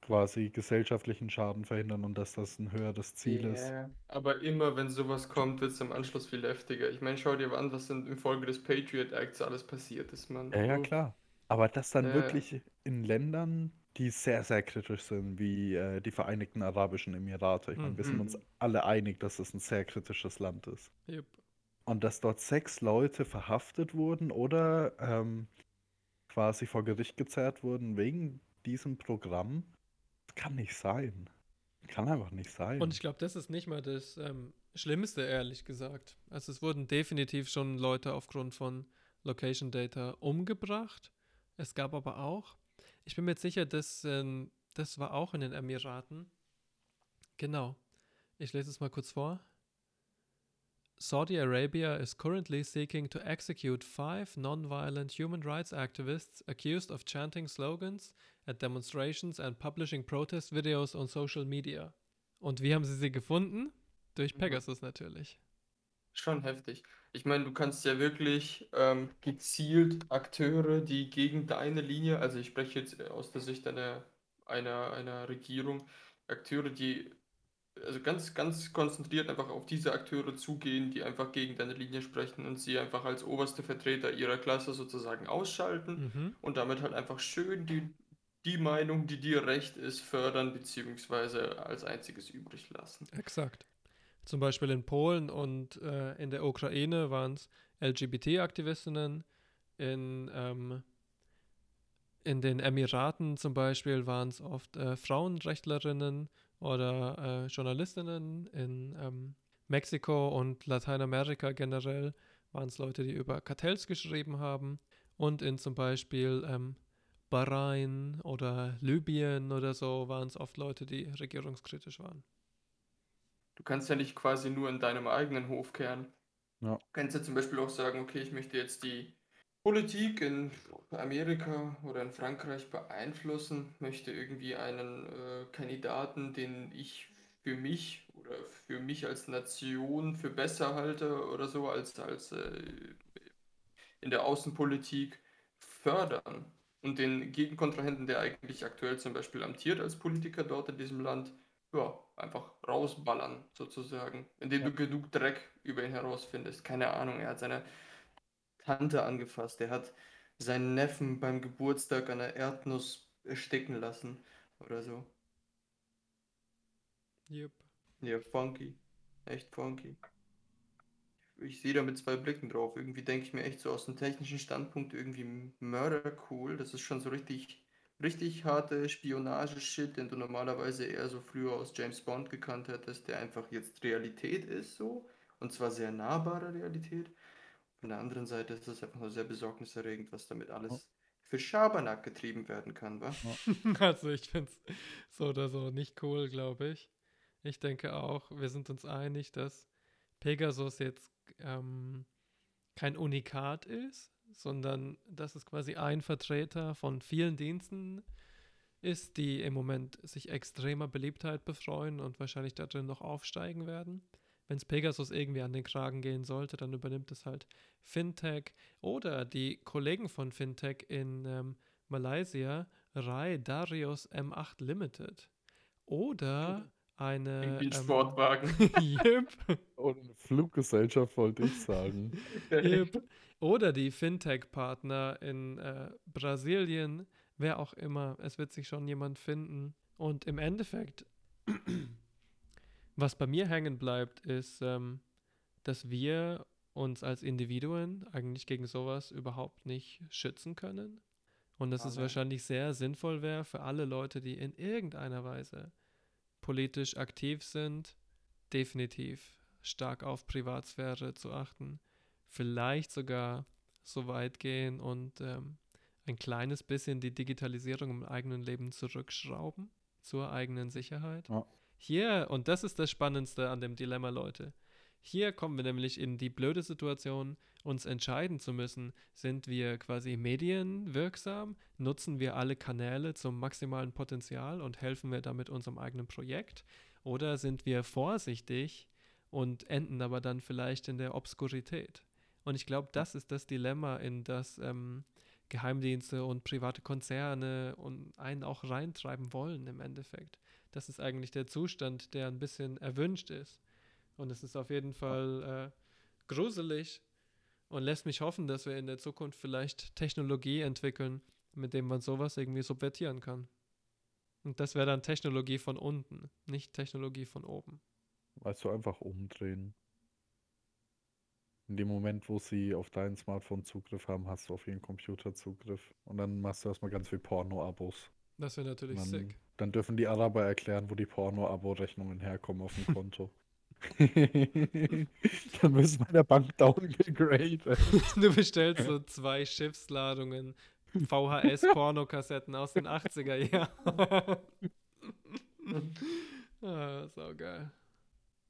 quasi gesellschaftlichen Schaden verhindern und dass das ein höheres Ziel ist. Ja, aber immer wenn sowas kommt, wird es im Anschluss viel heftiger. Ich meine, schau dir an, was in, in Folge des Patriot Acts alles passiert ist, Mann. Ja, ja, klar. Aber das dann ja. wirklich in Ländern, die sehr, sehr kritisch sind, wie äh, die Vereinigten Arabischen Emirate. Ich meine, wir sind uns Mhm. alle einig, dass es ein sehr kritisches Land ist. Yep. Und dass dort sechs Leute verhaftet wurden oder ähm, quasi vor Gericht gezerrt wurden wegen diesem Programm, das kann nicht sein. Kann einfach nicht sein. Und ich glaube, das ist nicht mal das ähm, Schlimmste, ehrlich gesagt. Also es wurden definitiv schon Leute aufgrund von Location Data umgebracht. Es gab aber auch, ich bin mir jetzt sicher, dass ähm, das war auch in den Emiraten. Genau. Ich lese es mal kurz vor. Saudi Arabia is currently seeking to execute five non-violent human rights activists accused of chanting slogans at demonstrations and publishing protest videos on social media. Und wie haben sie sie gefunden? Durch Mhm. Pegasus natürlich. Schon heftig. Ich meine, du kannst ja wirklich ähm, gezielt Akteure, die gegen deine Linie, also ich spreche jetzt aus der Sicht einer, einer, einer Regierung, Akteure, die also ganz, ganz konzentriert einfach auf diese Akteure zugehen, die einfach gegen deine Linie sprechen und sie einfach als oberste Vertreter ihrer Klasse sozusagen ausschalten Mhm. und damit halt einfach schön die, die Meinung, die dir recht ist, fördern beziehungsweise als einziges übrig lassen. Exakt. Zum Beispiel in Polen und äh, in der Ukraine waren es LGBT-Aktivistinnen. In, ähm, in den Emiraten zum Beispiel waren es oft äh, Frauenrechtlerinnen oder äh, Journalistinnen. In ähm, Mexiko und Lateinamerika generell waren es Leute, die über Kartells geschrieben haben. Und in zum Beispiel ähm, Bahrain oder Libyen oder so waren es oft Leute, die regierungskritisch waren. Du kannst ja nicht quasi nur in deinem eigenen Hof kehren. Ja. Du kannst ja zum Beispiel auch sagen, okay, ich möchte jetzt die Politik in Amerika oder in Frankreich beeinflussen, möchte irgendwie einen äh, Kandidaten, den ich für mich oder für mich als Nation für besser halte oder so als, als äh, in der Außenpolitik fördern und den Gegenkontrahenten, der eigentlich aktuell zum Beispiel amtiert als Politiker dort in diesem Land, ja, einfach rausballern sozusagen, indem du genug Dreck über ihn herausfindest. Keine Ahnung, er hat seine Tante angefasst, er hat seinen Neffen beim Geburtstag an der Erdnuss ersticken lassen oder so. Yep. Ja, funky. Echt funky. Ich sehe da mit zwei Blicken drauf. Irgendwie denke ich mir echt so aus dem technischen Standpunkt irgendwie Mörder cool. Das ist schon so richtig, richtig harte Spionage-Shit, den du normalerweise eher so früher aus James Bond gekannt hättest, der einfach jetzt Realität ist so. Und zwar sehr nahbare Realität. Von der anderen Seite ist es einfach nur sehr besorgniserregend, was damit alles für Schabernack getrieben werden kann, wa? Also ich finde es so oder so nicht cool, glaube ich. Ich denke auch, wir sind uns einig, dass Pegasus jetzt ähm, kein Unikat ist, sondern dass es quasi ein Vertreter von vielen Diensten ist, die im Moment sich extremer Beliebtheit befreuen und wahrscheinlich darin noch aufsteigen werden. Wenn es Pegasus irgendwie an den Kragen gehen sollte, dann übernimmt es halt Fintech oder die Kollegen von Fintech in ähm, Malaysia, Rai Darius M8 Limited. Oder eine. Irgendwie ein ähm, Sportwagen. yep. Oder eine Fluggesellschaft wollte ich sagen. Yep. Oder die Fintech-Partner in äh, Brasilien, wer auch immer. Es wird sich schon jemand finden. Und im Endeffekt, was bei mir hängen bleibt, ist, ähm, dass wir uns als Individuen eigentlich gegen sowas überhaupt nicht schützen können. Und dass es Amen. wahrscheinlich sehr sinnvoll wäre für alle Leute, die in irgendeiner Weise politisch aktiv sind, definitiv stark auf Privatsphäre zu achten. Vielleicht sogar so weit gehen und ähm, ein kleines bisschen die Digitalisierung im eigenen Leben zurückschrauben zur eigenen Sicherheit. Ja. Hier, und das ist das Spannendste an dem Dilemma, Leute. Hier kommen wir nämlich in die blöde Situation, uns entscheiden zu müssen, sind wir quasi medienwirksam, nutzen wir alle Kanäle zum maximalen Potenzial und helfen wir damit unserem eigenen Projekt, oder sind wir vorsichtig und enden aber dann vielleicht in der Obskurität. Und ich glaube, das ist das Dilemma, in das ähm, Geheimdienste und private Konzerne und einen auch reintreiben wollen im Endeffekt. Das ist eigentlich der Zustand, der ein bisschen erwünscht ist. Und es ist auf jeden Fall äh, gruselig und lässt mich hoffen, dass wir in der Zukunft vielleicht Technologie entwickeln, mit dem man sowas irgendwie subvertieren kann. Und das wäre dann Technologie von unten, nicht Technologie von oben. Weißt du, einfach umdrehen. In dem Moment, wo sie auf dein Smartphone Zugriff haben, hast du auf ihren Computer Zugriff. Und dann machst du erstmal ganz viel Porno-Abos. Das wäre natürlich Dann, sick. dann dürfen die Araber erklären, wo die Porno-Abo-Rechnungen herkommen auf dem Konto. dann müssen wir in der Bank downgegradet. Du bestellst so zwei Schiffsladungen VHS-Pornokassetten aus den 80er Jahren. ah, so geil.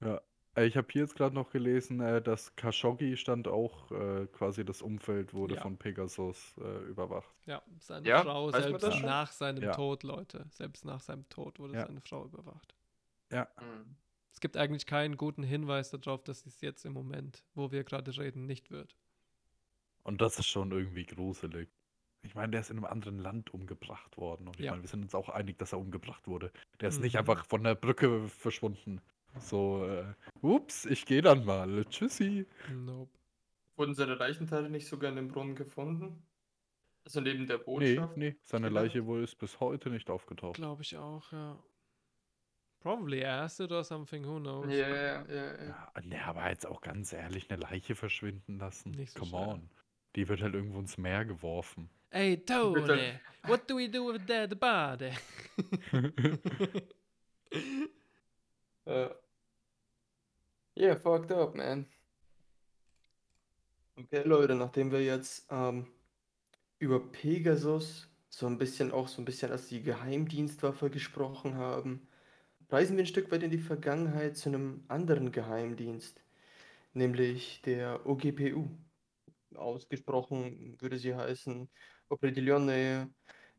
Ja. Äh, Ich habe hier jetzt gerade noch gelesen, äh, dass Khashoggi stand auch äh, quasi das Umfeld wurde Ja. von Pegasus äh, überwacht. Ja, seine Ja, Frau weiß selbst nach seinem Ja. Tod, Leute. Selbst nach seinem Tod wurde Ja. seine Frau überwacht. Ja. Hm. Es gibt eigentlich keinen guten Hinweis darauf, dass es jetzt im Moment, wo wir gerade reden, nicht wird. Und das ist schon irgendwie gruselig. Ich meine, der ist in einem anderen Land umgebracht worden. Und ich Ja. meine, wir sind uns auch einig, dass er umgebracht wurde. Der ist nicht Mhm. einfach von der Brücke verschwunden. So, äh, ups, ich gehe dann mal. Tschüssi. Nope. Wurden seine Leichenteile nicht sogar in dem Brunnen gefunden? Also neben der Nee, Botschaft? nee, seine Vielleicht? Leiche wohl ist bis heute nicht aufgetaucht. Glaube ich auch, ja. Probably acid or something, who knows. Ja, ja, ja, ja. Nee, aber jetzt auch ganz ehrlich, eine Leiche verschwinden lassen. Nicht so Come schnell. on. Die wird halt irgendwo ins Meer geworfen. Hey. Tony, what do we do with dead body? Uh, yeah, fucked up, man. Okay, Leute, nachdem wir jetzt ähm, über Pegasus so ein bisschen auch so ein bisschen als die Geheimdienstwaffe gesprochen haben, reisen wir ein Stück weit in die Vergangenheit zu einem anderen Geheimdienst, nämlich der OGPU. Ausgesprochen würde sie heißen Определенное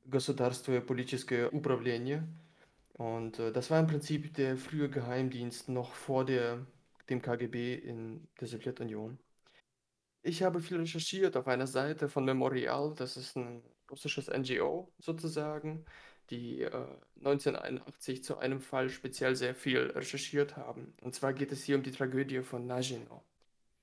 государственное политическое управление. Und äh, das war im Prinzip der frühe Geheimdienst noch vor der, dem KGB in der Sowjetunion. Ich habe viel recherchiert auf einer Seite von Memorial, das ist ein russisches NGO sozusagen, die äh, 1981 zu einem Fall speziell sehr viel recherchiert haben. Und zwar geht es hier um die Tragödie von Nagino.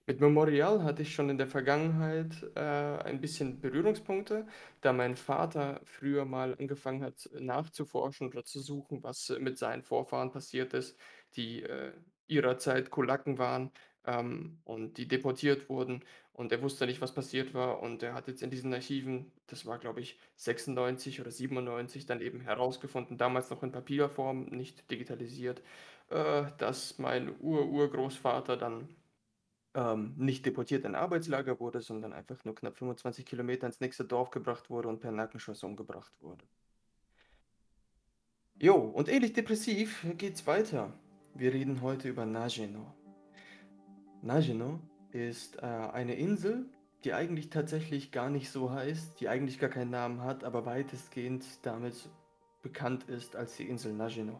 Mit Memorial hatte ich schon in der Vergangenheit äh, ein bisschen Berührungspunkte, da mein Vater früher mal angefangen hat nachzuforschen oder zu suchen, was mit seinen Vorfahren passiert ist, die äh, ihrer Zeit Kulaken waren ähm, und die deportiert wurden und er wusste nicht, was passiert war und er hat jetzt in diesen Archiven, das war glaube ich 96 oder 97, dann eben herausgefunden, damals noch in Papierform, nicht digitalisiert, äh, dass mein Ur-Urgroßvater dann ähm, nicht deportiert in Arbeitslager wurde, sondern einfach nur knapp 25 Kilometer ins nächste Dorf gebracht wurde und per Nackenschuss umgebracht wurde. Jo, und ähnlich depressiv geht's weiter. Wir reden heute über Nagino. Nagino ist äh, eine Insel, die eigentlich tatsächlich gar nicht so heißt, die eigentlich gar keinen Namen hat, aber weitestgehend damit bekannt ist als die Insel Nagino.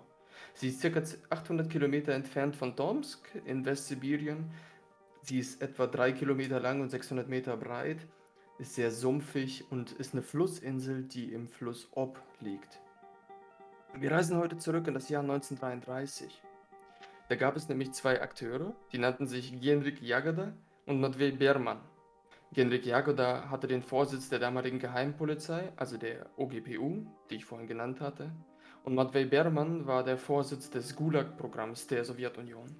Sie ist ca. 800 Kilometer entfernt von Tomsk in Westsibirien Sie ist etwa 3 Kilometer lang und 600 Meter breit, ist sehr sumpfig und ist eine Flussinsel, die im Fluss Ob liegt. Wir reisen heute zurück in das Jahr 1933. Da gab es nämlich zwei Akteure, die nannten sich Genrik Jagoda und Matvey Berman. Genrik Jagoda hatte den Vorsitz der damaligen Geheimpolizei, also der OGPU, die ich vorhin genannt hatte, und Matvey Berman war der Vorsitz des Gulag-Programms der Sowjetunion.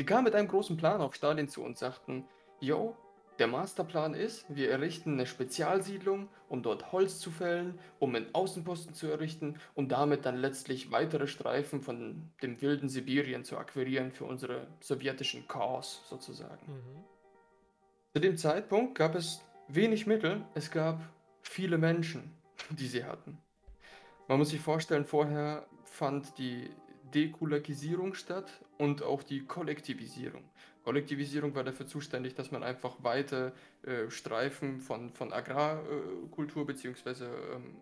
Die kamen mit einem großen Plan auf Stalin zu und sagten, yo, der Masterplan ist, wir errichten eine Spezialsiedlung, um dort Holz zu fällen, um einen Außenposten zu errichten und damit dann letztlich weitere Streifen von dem wilden Sibirien zu akquirieren für unsere sowjetischen Chaos sozusagen. Mhm. Zu dem Zeitpunkt gab es wenig Mittel, es gab viele Menschen, die sie hatten. Man muss sich vorstellen, vorher fand die Dekulakisierung statt und auch die Kollektivisierung. Kollektivisierung war dafür zuständig, dass man einfach weite äh, Streifen von, von Agrarkultur bzw. Ähm,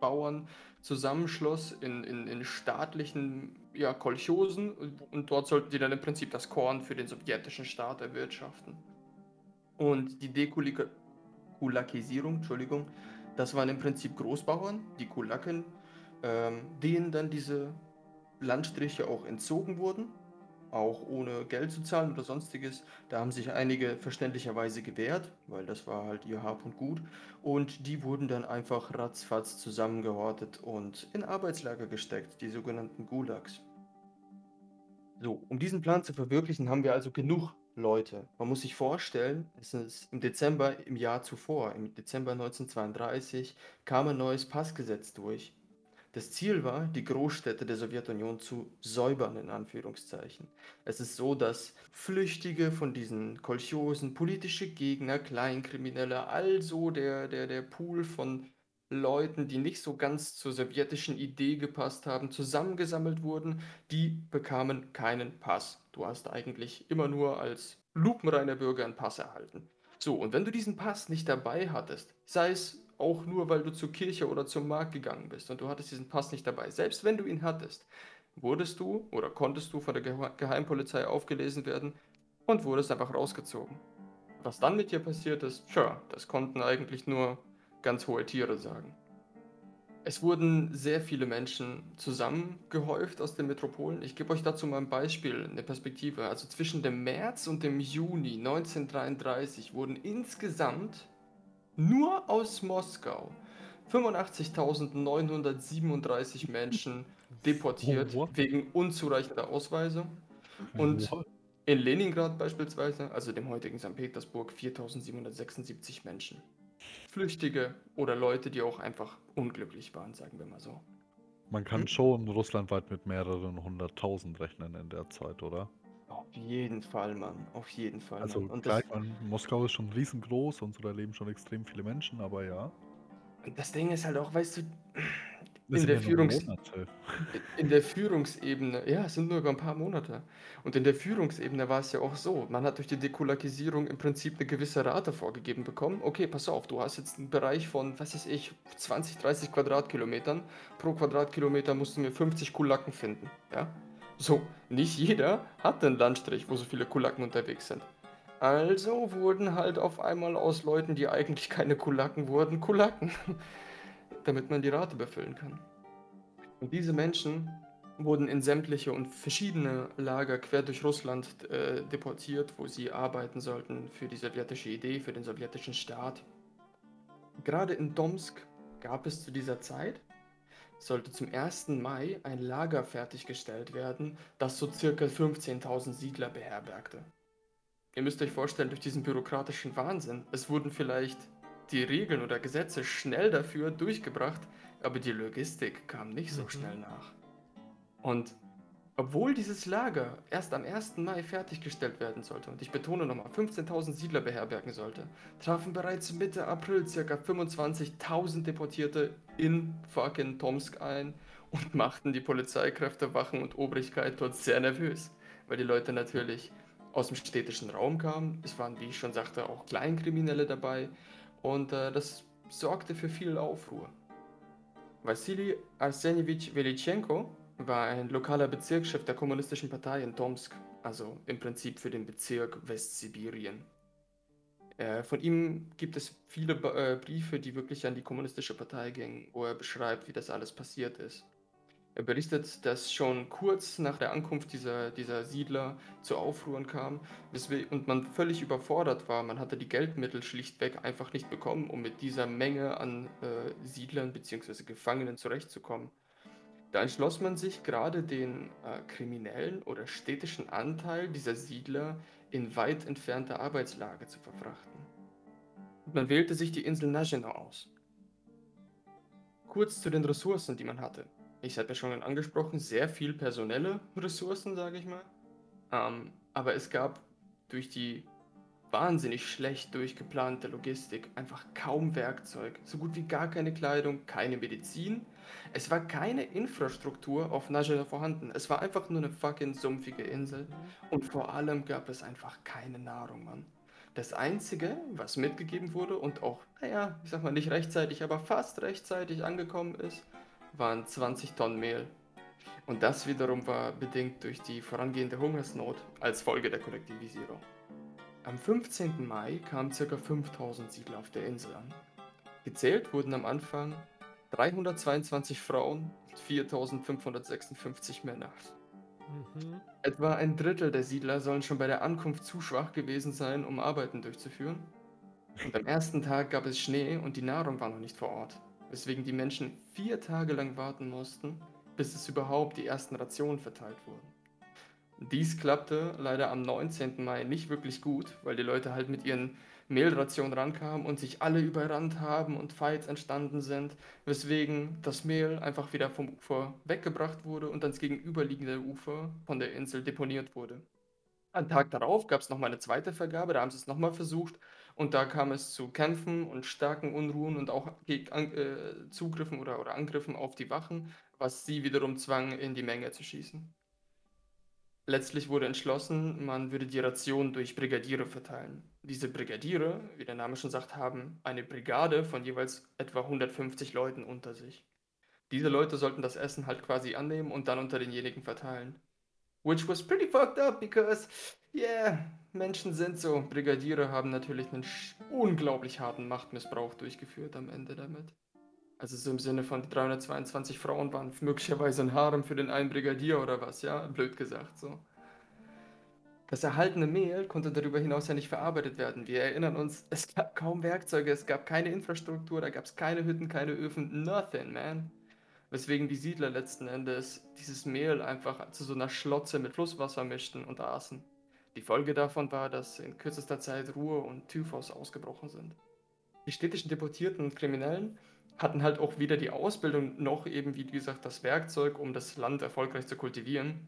Bauern zusammenschloss in, in, in staatlichen ja, Kolchosen und dort sollten die dann im Prinzip das Korn für den sowjetischen Staat erwirtschaften. Und die Dekulakisierung, Entschuldigung, das waren im Prinzip Großbauern, die Kulaken, ähm, denen dann diese Landstriche auch entzogen wurden, auch ohne Geld zu zahlen oder sonstiges. Da haben sich einige verständlicherweise gewehrt, weil das war halt ihr Hab und Gut. Und die wurden dann einfach ratzfatz zusammengehortet und in Arbeitslager gesteckt, die sogenannten Gulags. So, um diesen Plan zu verwirklichen, haben wir also genug Leute. Man muss sich vorstellen, es ist im Dezember im Jahr zuvor, im Dezember 1932, kam ein neues Passgesetz durch. Das Ziel war, die Großstädte der Sowjetunion zu säubern, in Anführungszeichen. Es ist so, dass Flüchtige von diesen Kolchosen, politische Gegner, Kleinkriminelle, also der, der, der Pool von Leuten, die nicht so ganz zur sowjetischen Idee gepasst haben, zusammengesammelt wurden, die bekamen keinen Pass. Du hast eigentlich immer nur als lupenreiner Bürger einen Pass erhalten. So, und wenn du diesen Pass nicht dabei hattest, sei es auch nur, weil du zur Kirche oder zum Markt gegangen bist und du hattest diesen Pass nicht dabei. Selbst wenn du ihn hattest, wurdest du oder konntest du von der Geheimpolizei aufgelesen werden und wurdest einfach rausgezogen. Was dann mit dir passiert ist, tja, das konnten eigentlich nur ganz hohe Tiere sagen. Es wurden sehr viele Menschen zusammengehäuft aus den Metropolen. Ich gebe euch dazu mal ein Beispiel, eine Perspektive. Also zwischen dem März und dem Juni 1933 wurden insgesamt nur aus Moskau 85.937 Menschen deportiert Oh, wegen unzureichender Ausweise. Und in Leningrad beispielsweise, also dem heutigen St. Petersburg, 4.776 Menschen. Flüchtige oder Leute, die auch einfach unglücklich waren, sagen wir mal so. Man kann Hm? schon russlandweit mit mehreren hunderttausend rechnen in der Zeit, oder? Auf jeden Fall, Mann. Auf jeden Fall. Also Mann. Und klar, das, mein, Moskau ist schon riesengroß und so, da leben schon extrem viele Menschen, aber ja. Das Ding ist halt auch, weißt du, in der ja Führungs Monate. in der Führungsebene ja, es sind nur über ein paar Monate. Und in der Führungsebene war es ja auch so, man hat durch die Dekulakisierung im Prinzip eine gewisse Rate vorgegeben bekommen. Okay, pass auf, du hast jetzt einen Bereich von, was weiß ich, 20, 30 Quadratkilometern. Pro Quadratkilometer musst du mir 50 Kulaken finden, ja? So, nicht jeder hat einen Landstrich, wo so viele Kulaken unterwegs sind. Also wurden halt auf einmal aus Leuten, die eigentlich keine Kulaken wurden, Kulaken, damit man die Rate befüllen kann. Und diese Menschen wurden in sämtliche und verschiedene Lager quer durch Russland äh, deportiert, wo sie arbeiten sollten für die sowjetische Idee, für den sowjetischen Staat. Gerade in Tomsk gab es zu dieser Zeit, sollte zum 1. Mai ein Lager fertiggestellt werden, das so circa 15.000 Siedler beherbergte. Ihr müsst euch vorstellen, durch diesen bürokratischen Wahnsinn, es wurden vielleicht die Regeln oder Gesetze schnell dafür durchgebracht, aber die Logistik kam nicht so Mhm. schnell nach. Und obwohl dieses Lager erst am 1. Mai fertiggestellt werden sollte, und ich betone nochmal, 15.000 Siedler beherbergen sollte, trafen bereits Mitte April ca. 25.000 Deportierte in fucking Tomsk ein und machten die Polizeikräfte, Wachen und Obrigkeit dort sehr nervös, weil die Leute natürlich aus dem städtischen Raum kamen. Es waren, wie ich schon sagte, auch Kleinkriminelle dabei und äh, das sorgte für viel Aufruhr. Wassili Arsenjewitsch Velichenko war ein lokaler Bezirkschef der Kommunistischen Partei in Tomsk, also im Prinzip für den Bezirk Westsibirien. Äh, von ihm gibt es viele äh, Briefe, die wirklich an die Kommunistische Partei gingen, wo er beschreibt, wie das alles passiert ist. Er berichtet, dass schon kurz nach der Ankunft dieser, dieser Siedler zu Aufruhren kam und man völlig überfordert war. Man hatte die Geldmittel schlichtweg einfach nicht bekommen, um mit dieser Menge an äh, Siedlern bzw. Gefangenen zurechtzukommen. Da entschloss man sich gerade den äh, kriminellen oder städtischen Anteil dieser Siedler in weit entfernte Arbeitslager zu verfrachten. Man wählte sich die Insel Nagino aus. Kurz zu den Ressourcen, die man hatte. Ich hatte schon angesprochen, sehr viel personelle Ressourcen, sage ich mal. Ähm, aber es gab durch die wahnsinnig schlecht durchgeplante Logistik einfach kaum Werkzeug, so gut wie gar keine Kleidung, keine Medizin. Es war keine Infrastruktur auf Najera vorhanden. Es war einfach nur eine fucking sumpfige Insel. Und vor allem gab es einfach keine Nahrung, Mann. Das Einzige, was mitgegeben wurde und auch, naja, ich sag mal nicht rechtzeitig, aber fast rechtzeitig angekommen ist, waren 20 Tonnen Mehl. Und das wiederum war bedingt durch die vorangehende Hungersnot als Folge der Kollektivisierung. Am 15. Mai kamen ca. 5000 Siedler auf der Insel an. Gezählt wurden am Anfang 322 Frauen und 4556 Männer. Mhm. Etwa ein Drittel der Siedler sollen schon bei der Ankunft zu schwach gewesen sein, um Arbeiten durchzuführen. Und am ersten Tag gab es Schnee und die Nahrung war noch nicht vor Ort, weswegen die Menschen vier Tage lang warten mussten, bis es überhaupt die ersten Rationen verteilt wurden. Dies klappte leider am 19. Mai nicht wirklich gut, weil die Leute halt mit ihren Mehlrationen rankamen und sich alle überrannt haben und Fights entstanden sind, weswegen das Mehl einfach wieder vom Ufer weggebracht wurde und ans gegenüberliegende Ufer von der Insel deponiert wurde. Am Tag darauf gab es nochmal eine zweite Vergabe, da haben sie es nochmal versucht und da kam es zu Kämpfen und starken Unruhen und auch äh, Zugriffen oder, oder Angriffen auf die Wachen, was sie wiederum zwang, in die Menge zu schießen. Letztlich wurde entschlossen, man würde die Ration durch Brigadiere verteilen. Diese Brigadiere, wie der Name schon sagt, haben eine Brigade von jeweils etwa 150 Leuten unter sich. Diese Leute sollten das Essen halt quasi annehmen und dann unter denjenigen verteilen. Which was pretty fucked up, because, yeah, Menschen sind so. Brigadiere haben natürlich einen unglaublich harten Machtmissbrauch durchgeführt am Ende damit. Also so im Sinne von die 322 Frauen waren möglicherweise ein Harem für den einen Brigadier oder was, ja? Blöd gesagt, so. Das erhaltene Mehl konnte darüber hinaus ja nicht verarbeitet werden. Wir erinnern uns, es gab kaum Werkzeuge, es gab keine Infrastruktur, da gab es keine Hütten, keine Öfen, nothing, man. Weswegen die Siedler letzten Endes dieses Mehl einfach zu so einer Schlotze mit Flusswasser mischten und aßen. Die Folge davon war, dass in kürzester Zeit Ruhe und Typhus ausgebrochen sind. Die städtischen Deportierten und Kriminellen hatten halt auch weder die Ausbildung noch eben, wie gesagt, das Werkzeug, um das Land erfolgreich zu kultivieren.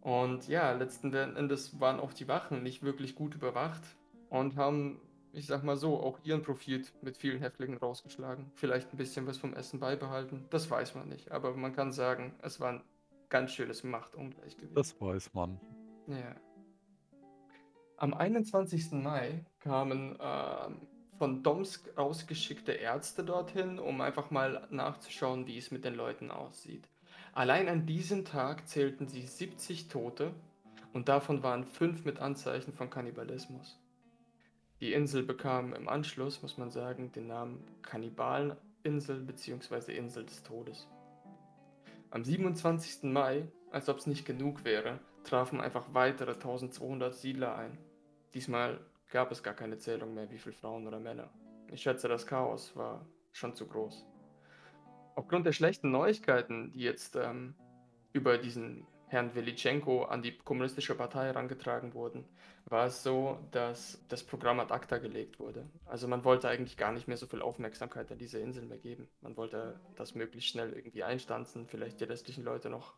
Und ja, letzten Endes waren auch die Wachen nicht wirklich gut überwacht und haben ich sag mal so, auch ihren Profit mit vielen Häftlingen rausgeschlagen. Vielleicht ein bisschen was vom Essen beibehalten. Das weiß man nicht. Aber man kann sagen, es war ein ganz schönes Machtungleichgewicht. Das weiß man. Ja. Am 21. Mai kamen ähm, von Domsk ausgeschickte Ärzte dorthin, um einfach mal nachzuschauen, wie es mit den Leuten aussieht. Allein an diesem Tag zählten sie 70 Tote und davon waren fünf mit Anzeichen von Kannibalismus. Die Insel bekam im Anschluss, muss man sagen, den Namen Kannibaleninsel bzw. Insel des Todes. Am 27. Mai, als ob es nicht genug wäre, trafen einfach weitere 1200 Siedler ein. Diesmal gab es gar keine Zählung mehr, wie viele Frauen oder Männer. Ich schätze, das Chaos war schon zu groß. Aufgrund der schlechten Neuigkeiten, die jetzt ähm, über diesen Herrn Velitschenko an die kommunistische Partei herangetragen wurden, war es so, dass das Programm ad acta gelegt wurde. Also man wollte eigentlich gar nicht mehr so viel Aufmerksamkeit an diese Insel mehr geben. Man wollte das möglichst schnell irgendwie einstanzen, vielleicht die restlichen Leute noch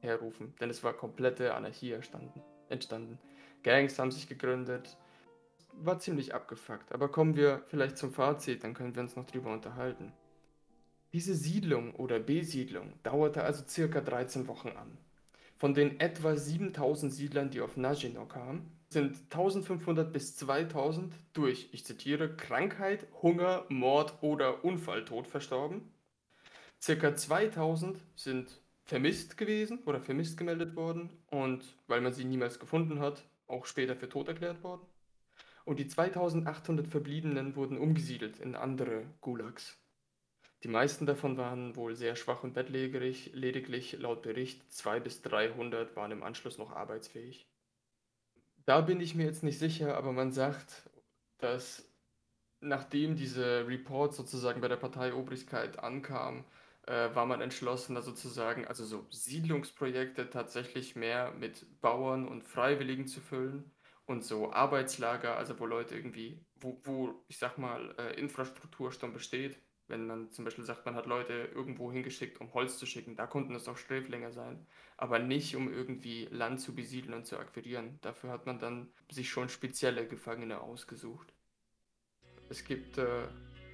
herrufen, denn es war komplette Anarchie entstanden. entstanden. Gangs haben sich gegründet, war ziemlich abgefuckt. Aber kommen wir vielleicht zum Fazit, dann können wir uns noch drüber unterhalten. Diese Siedlung oder Besiedlung dauerte also circa 13 Wochen an. Von den etwa 7000 Siedlern, die auf Najino kamen, sind 1500 bis 2000 durch, ich zitiere, Krankheit, Hunger, Mord oder Unfalltod verstorben. Circa 2000 sind vermisst gewesen oder vermisst gemeldet worden und weil man sie niemals gefunden hat, auch später für tot erklärt worden. Und die 2800 Verbliebenen wurden umgesiedelt in andere Gulags. Die meisten davon waren wohl sehr schwach und bettlägerig, lediglich laut Bericht 200 bis 300 waren im Anschluss noch arbeitsfähig. Da bin ich mir jetzt nicht sicher, aber man sagt, dass nachdem diese Report sozusagen bei der Parteiobrigkeit ankam, äh, war man entschlossener sozusagen, also so Siedlungsprojekte tatsächlich mehr mit Bauern und Freiwilligen zu füllen und so Arbeitslager, also wo Leute irgendwie, wo, wo ich sag mal, äh, Infrastruktur schon besteht, wenn man zum Beispiel sagt, man hat Leute irgendwo hingeschickt, um Holz zu schicken, da konnten es auch Sträflinge sein, aber nicht um irgendwie Land zu besiedeln und zu akquirieren. Dafür hat man dann sich schon spezielle Gefangene ausgesucht. Es gibt äh,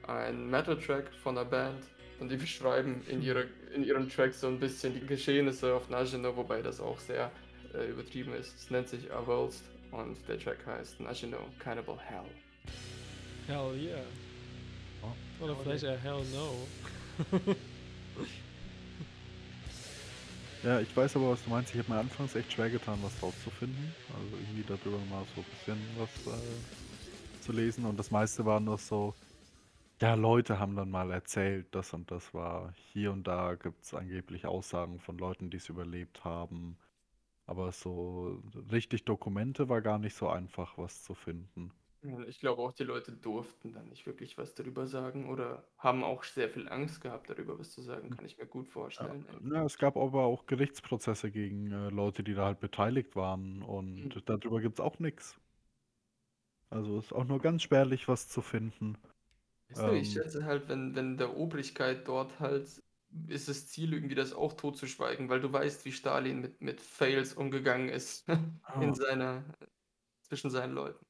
einen Metal-Track von einer Band und die beschreiben in, ihre, in ihren Tracks so ein bisschen die Geschehnisse auf Nagino, wobei das auch sehr äh, übertrieben ist. Es nennt sich Avulsed und der Track heißt Nagino Cannibal Hell. Hell yeah. Oder vielleicht eher Hell no. Ja, ich weiß aber, was du meinst. Ich habe mir anfangs echt schwer getan, was rauszufinden. Also irgendwie darüber mal so ein bisschen was äh, zu lesen. Und das meiste war nur so, ja, Leute haben dann mal erzählt, das und das war. Hier und da gibt es angeblich Aussagen von Leuten, die es überlebt haben. Aber so richtig Dokumente war gar nicht so einfach, was zu finden. Ja, Ich glaube auch, die Leute durften dann nicht wirklich was darüber sagen oder haben auch sehr viel Angst gehabt, darüber was zu sagen, kann ich mir gut Ja, vorstellen. ja, es gab aber auch Gerichtsprozesse gegen äh, Leute, die da halt beteiligt waren. Und Mhm. darüber gibt es auch nichts. Also ist auch nur ganz spärlich was zu finden. Weißt du, ich Ähm, schätze halt, wenn, wenn der Obrigkeit dort halt ist das Ziel irgendwie, das auch totzuschweigen, weil du weißt, wie Stalin mit, mit Fails umgegangen ist in Ah. seiner, zwischen seinen Leuten.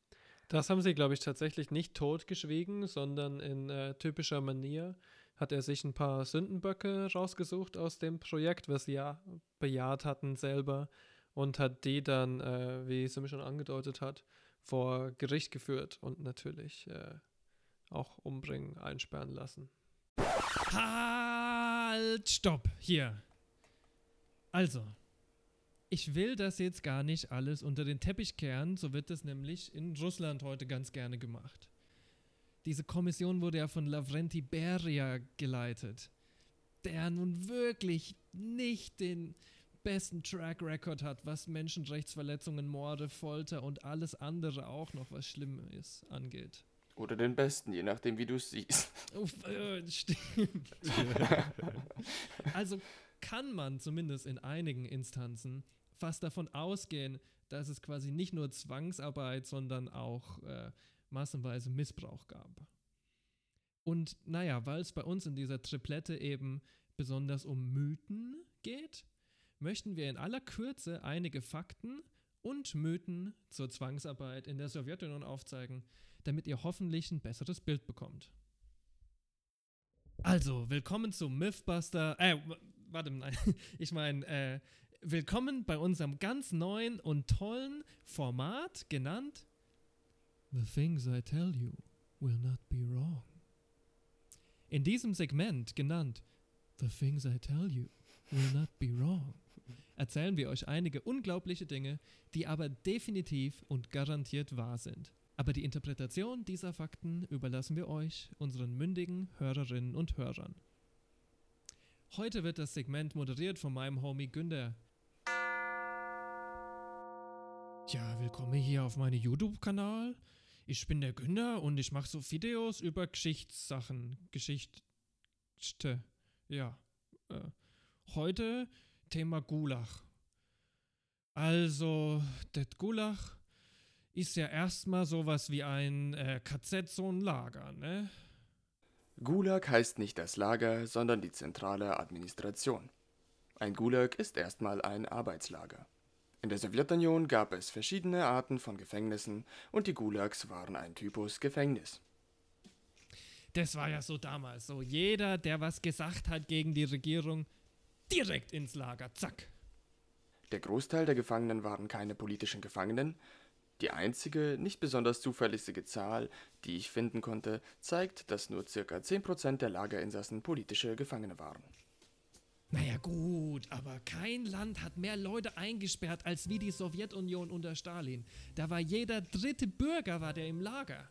Das haben sie, glaube ich, tatsächlich nicht totgeschwiegen, sondern in äh, typischer Manier hat er sich ein paar Sündenböcke rausgesucht aus dem Projekt, was sie ja bejaht hatten selber und hat die dann, äh, wie Simi schon angedeutet hat, vor Gericht geführt und natürlich äh, auch umbringen, einsperren lassen. Halt, stopp, hier. Also, ich will das jetzt gar nicht alles unter den Teppich kehren, so wird das nämlich in Russland heute ganz gerne gemacht. Diese Kommission wurde ja von Lavrenti Beria geleitet, der nun wirklich nicht den besten Track Record hat, was Menschenrechtsverletzungen, Morde, Folter und alles andere auch noch, was schlimm ist, angeht. Oder den besten, je nachdem, wie du es siehst. Uff, äh, stimmt. also kann man zumindest in einigen Instanzen fast davon ausgehen, dass es quasi nicht nur Zwangsarbeit, sondern auch äh, massenweise Missbrauch gab. Und naja, weil es bei uns in dieser Triplette eben besonders um Mythen geht, möchten wir in aller Kürze einige Fakten und Mythen zur Zwangsarbeit in der Sowjetunion aufzeigen, damit ihr hoffentlich ein besseres Bild bekommt. Also, willkommen zum Mythbuster. Äh, warte, nein. Ich meine, äh, willkommen bei unserem ganz neuen und tollen Format genannt The Things I Tell You Will Not Be Wrong. In diesem Segment genannt The Things I Tell You Will Not Be Wrong erzählen wir euch einige unglaubliche Dinge, die aber definitiv und garantiert wahr sind. Aber die Interpretation dieser Fakten überlassen wir euch, unseren mündigen Hörerinnen und Hörern. Heute wird das Segment moderiert von meinem Homie Günther. Ja, willkommen hier auf meinem YouTube-Kanal. Ich bin der Günther und ich mache so Videos über Geschichtssachen. Geschichte. Ja. Äh, heute Thema Gulach. Also, das Gulach ist ja erstmal sowas wie ein äh, KZ, so ein Lager, ne? Gulag heißt nicht das Lager, sondern die zentrale Administration. Ein Gulag ist erstmal ein Arbeitslager. In der Sowjetunion gab es verschiedene Arten von Gefängnissen und die Gulags waren ein Typus Gefängnis. Das war ja so damals so. Jeder, der was gesagt hat gegen die Regierung, direkt ins Lager, zack. Der Großteil der Gefangenen waren keine politischen Gefangenen. Die einzige, nicht besonders zuverlässige Zahl, die ich finden konnte, zeigt, dass nur ca. 10% der Lagerinsassen politische Gefangene waren. Naja gut, aber kein Land hat mehr Leute eingesperrt als wie die Sowjetunion unter Stalin. Da war jeder dritte Bürger war der im Lager.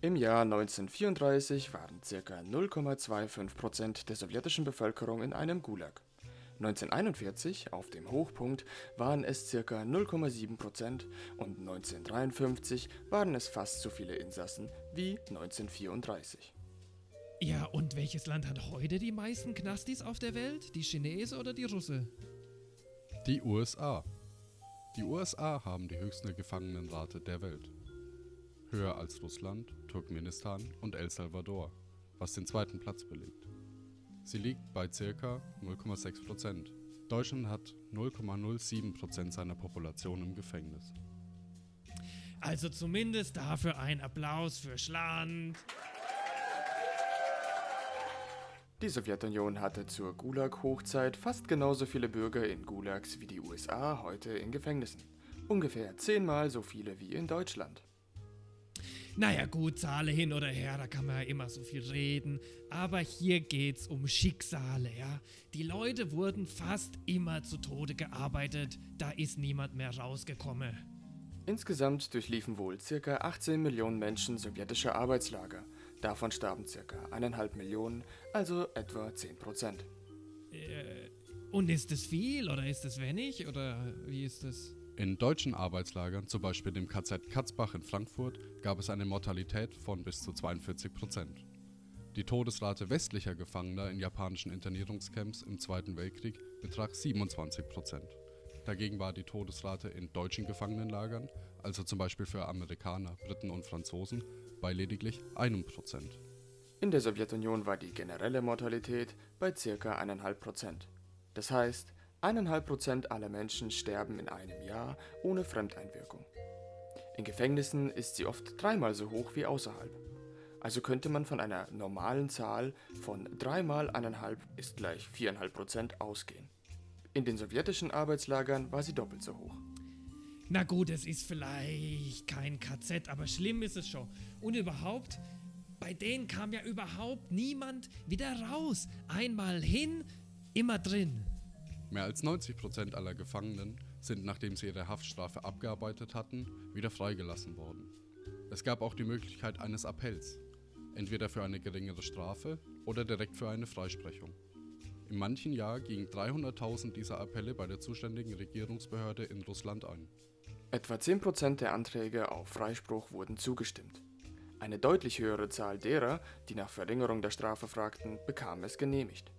Im Jahr 1934 waren ca. 0,25% der sowjetischen Bevölkerung in einem Gulag. 1941, auf dem Hochpunkt, waren es ca. 0,7% und 1953 waren es fast so viele Insassen wie 1934. Ja, und welches Land hat heute die meisten Knastis auf der Welt? Die Chinesen oder die Russe? Die USA. Die USA haben die höchste Gefangenenrate der Welt. Höher als Russland, Turkmenistan und El Salvador, was den zweiten Platz belegt. Sie liegt bei ca. 0,6%. Deutschland hat 0,07% seiner Population im Gefängnis. Also zumindest dafür ein Applaus für Schland. Die Sowjetunion hatte zur Gulag-Hochzeit fast genauso viele Bürger in Gulags wie die USA heute in Gefängnissen. Ungefähr zehnmal so viele wie in Deutschland. Naja gut, Zahle hin oder her, da kann man ja immer so viel reden. Aber hier geht's um Schicksale, ja. Die Leute wurden fast immer zu Tode gearbeitet. Da ist niemand mehr rausgekommen. Insgesamt durchliefen wohl ca. 18 Millionen Menschen sowjetische Arbeitslager. Davon starben ca. 1,5 Millionen, also etwa 10 Prozent. Äh, und ist das viel oder ist das wenig oder wie ist das? In deutschen Arbeitslagern, zum Beispiel dem KZ Katzbach in Frankfurt, gab es eine Mortalität von bis zu 42 Prozent. Die Todesrate westlicher Gefangener in japanischen Internierungscamps im Zweiten Weltkrieg betrug 27 Prozent. Dagegen war die Todesrate in deutschen Gefangenenlagern, also zum Beispiel für Amerikaner, Briten und Franzosen, bei lediglich einem Prozent. In der Sowjetunion war die generelle Mortalität bei ca. 1,5 Prozent. Das heißt, 1,5 Prozent aller Menschen sterben in einem Jahr ohne Fremdeinwirkung. In Gefängnissen ist sie oft dreimal so hoch wie außerhalb. Also könnte man von einer normalen Zahl von 3 mal 1,5 ist gleich 4,5 Prozent ausgehen. In den sowjetischen Arbeitslagern war sie doppelt so hoch. Na gut, es ist vielleicht kein KZ, aber schlimm ist es schon. Und überhaupt, bei denen kam ja überhaupt niemand wieder raus. Einmal hin, immer drin. Mehr als 90 Prozent aller Gefangenen sind, nachdem sie ihre Haftstrafe abgearbeitet hatten, wieder freigelassen worden. Es gab auch die Möglichkeit eines Appells, entweder für eine geringere Strafe oder direkt für eine Freisprechung. In manchen Jahr gingen 300.000 dieser Appelle bei der zuständigen Regierungsbehörde in Russland ein. Etwa 10% der Anträge auf Freispruch wurden zugestimmt. Eine deutlich höhere Zahl derer, die nach Verringerung der Strafe fragten, bekam es genehmigt.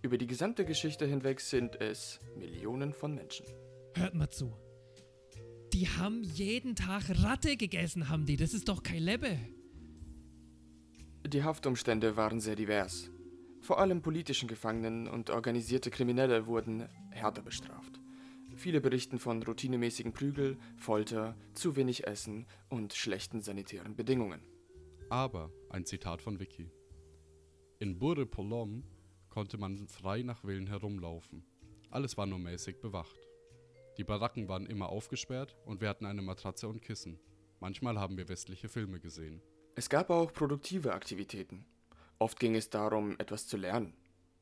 Über die gesamte Geschichte hinweg sind es Millionen von Menschen. Hört mal zu. Die haben jeden Tag Ratte gegessen, haben die. Das ist doch kein Lebbe. Die Haftumstände waren sehr divers. Vor allem politischen Gefangenen und organisierte Kriminelle wurden härter bestraft. Viele berichten von routinemäßigen Prügel, Folter, zu wenig Essen und schlechten sanitären Bedingungen. Aber ein Zitat von Vicky. In Burre Polom konnte man frei nach Willen herumlaufen. Alles war nur mäßig bewacht. Die Baracken waren immer aufgesperrt und wir hatten eine Matratze und Kissen. Manchmal haben wir westliche Filme gesehen. Es gab auch produktive Aktivitäten. Oft ging es darum, etwas zu lernen.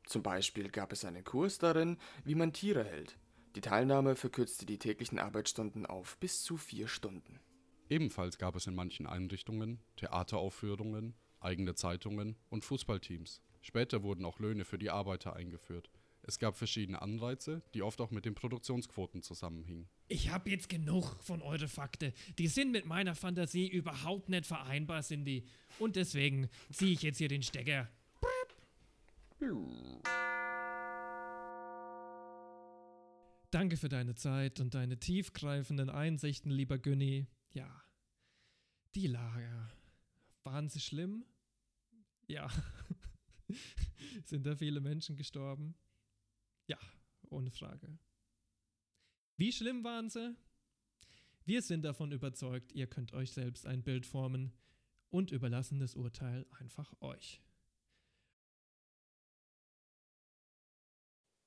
Zum Beispiel gab es einen Kurs darin, wie man Tiere hält. Die Teilnahme verkürzte die täglichen Arbeitsstunden auf bis zu vier Stunden. Ebenfalls gab es in manchen Einrichtungen Theateraufführungen, eigene Zeitungen und Fußballteams. Später wurden auch Löhne für die Arbeiter eingeführt. Es gab verschiedene Anreize, die oft auch mit den Produktionsquoten zusammenhingen. Ich hab jetzt genug von eure Fakten. Die sind mit meiner Fantasie überhaupt nicht vereinbar, Cindy. Und deswegen ziehe ich jetzt hier den Stecker. Danke für deine Zeit und deine tiefgreifenden Einsichten, lieber Günni. Ja, die Lager. Waren sie schlimm? Ja. Sind da viele Menschen gestorben? Ja, ohne Frage. Wie schlimm waren sie? Wir sind davon überzeugt, ihr könnt euch selbst ein Bild formen und überlassen das Urteil einfach euch.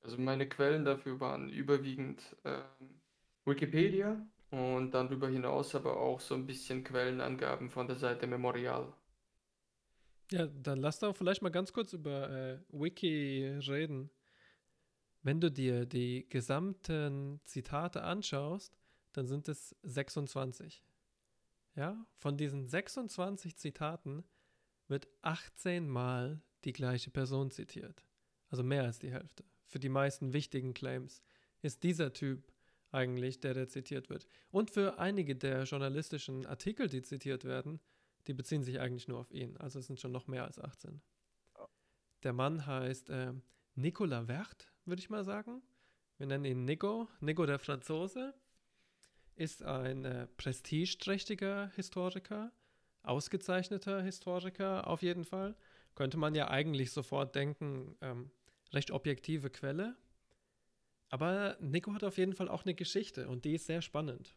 Also meine Quellen dafür waren überwiegend ähm, Wikipedia und dann darüber hinaus aber auch so ein bisschen Quellenangaben von der Seite Memorial. Ja, dann lass doch vielleicht mal ganz kurz über äh, Wiki reden. Wenn du dir die gesamten Zitate anschaust, dann sind es 26. Ja, von diesen 26 Zitaten wird 18 Mal die gleiche Person zitiert. Also mehr als die Hälfte. Für die meisten wichtigen Claims ist dieser Typ eigentlich der, der zitiert wird. Und für einige der journalistischen Artikel, die zitiert werden, die beziehen sich eigentlich nur auf ihn. Also es sind schon noch mehr als 18. Der Mann heißt äh, Nicolas Vert, würde ich mal sagen. Wir nennen ihn Nico. Nico der Franzose ist ein äh, prestigeträchtiger Historiker, ausgezeichneter Historiker auf jeden Fall. Könnte man ja eigentlich sofort denken, ähm, recht objektive Quelle. Aber Nico hat auf jeden Fall auch eine Geschichte und die ist sehr spannend.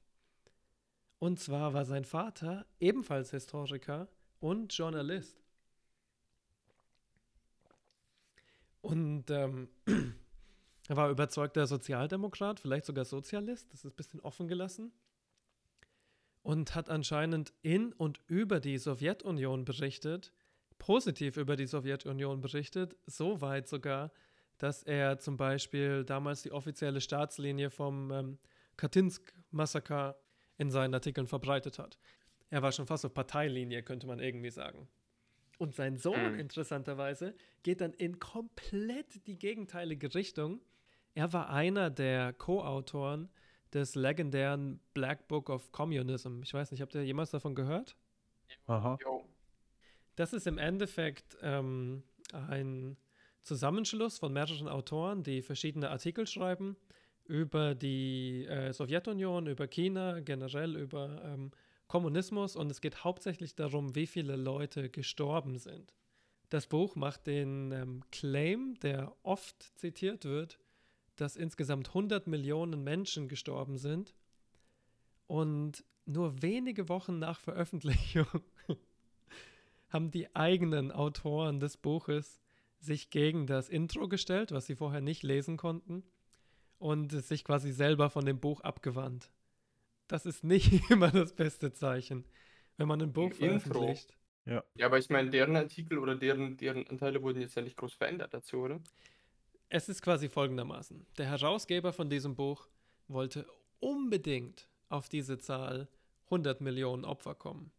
Und zwar war sein Vater ebenfalls Historiker und Journalist. Und ähm, er war überzeugter Sozialdemokrat, vielleicht sogar Sozialist, das ist ein bisschen offen gelassen. Und hat anscheinend in und über die Sowjetunion berichtet, positiv über die Sowjetunion berichtet, so weit sogar, dass er zum Beispiel damals die offizielle Staatslinie vom ähm, Katinsk-Massaker in seinen Artikeln verbreitet hat. Er war schon fast auf Parteilinie, könnte man irgendwie sagen. Und sein Sohn, Mhm. interessanterweise, geht dann in komplett die gegenteilige Richtung. Er war einer der Co-Autoren des legendären Black Book of Communism. Ich weiß nicht, habt ihr jemals davon gehört? Aha. Das ist im Endeffekt ähm, ein Zusammenschluss von mehreren Autoren, die verschiedene Artikel schreiben über die äh, Sowjetunion, über China, generell über ähm, Kommunismus. Und es geht hauptsächlich darum, wie viele Leute gestorben sind. Das Buch macht den ähm, Claim, der oft zitiert wird, dass insgesamt 100 Millionen Menschen gestorben sind. Und nur wenige Wochen nach Veröffentlichung haben die eigenen Autoren des Buches sich gegen das Intro gestellt, was sie vorher nicht lesen konnten, und sich quasi selber von dem Buch abgewandt. Das ist nicht immer das beste Zeichen, wenn man ein Buch veröffentlicht. Ja, aber ich meine, deren Artikel oder deren, deren Anteile wurden jetzt ja nicht groß verändert dazu, oder? Es ist quasi folgendermaßen. Der Herausgeber von diesem Buch wollte unbedingt auf diese Zahl 100 Millionen Opfer kommen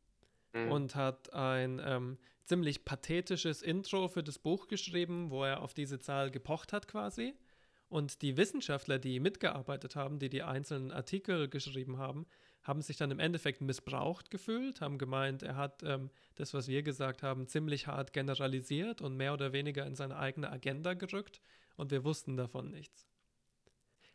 Mhm. und hat ein ähm, ziemlich pathetisches Intro für das Buch geschrieben, wo er auf diese Zahl gepocht hat quasi. Und die Wissenschaftler, die mitgearbeitet haben, die die einzelnen Artikel geschrieben haben, haben sich dann im Endeffekt missbraucht gefühlt, haben gemeint, er hat ähm, das, was wir gesagt haben, ziemlich hart generalisiert und mehr oder weniger in seine eigene Agenda gerückt und wir wussten davon nichts.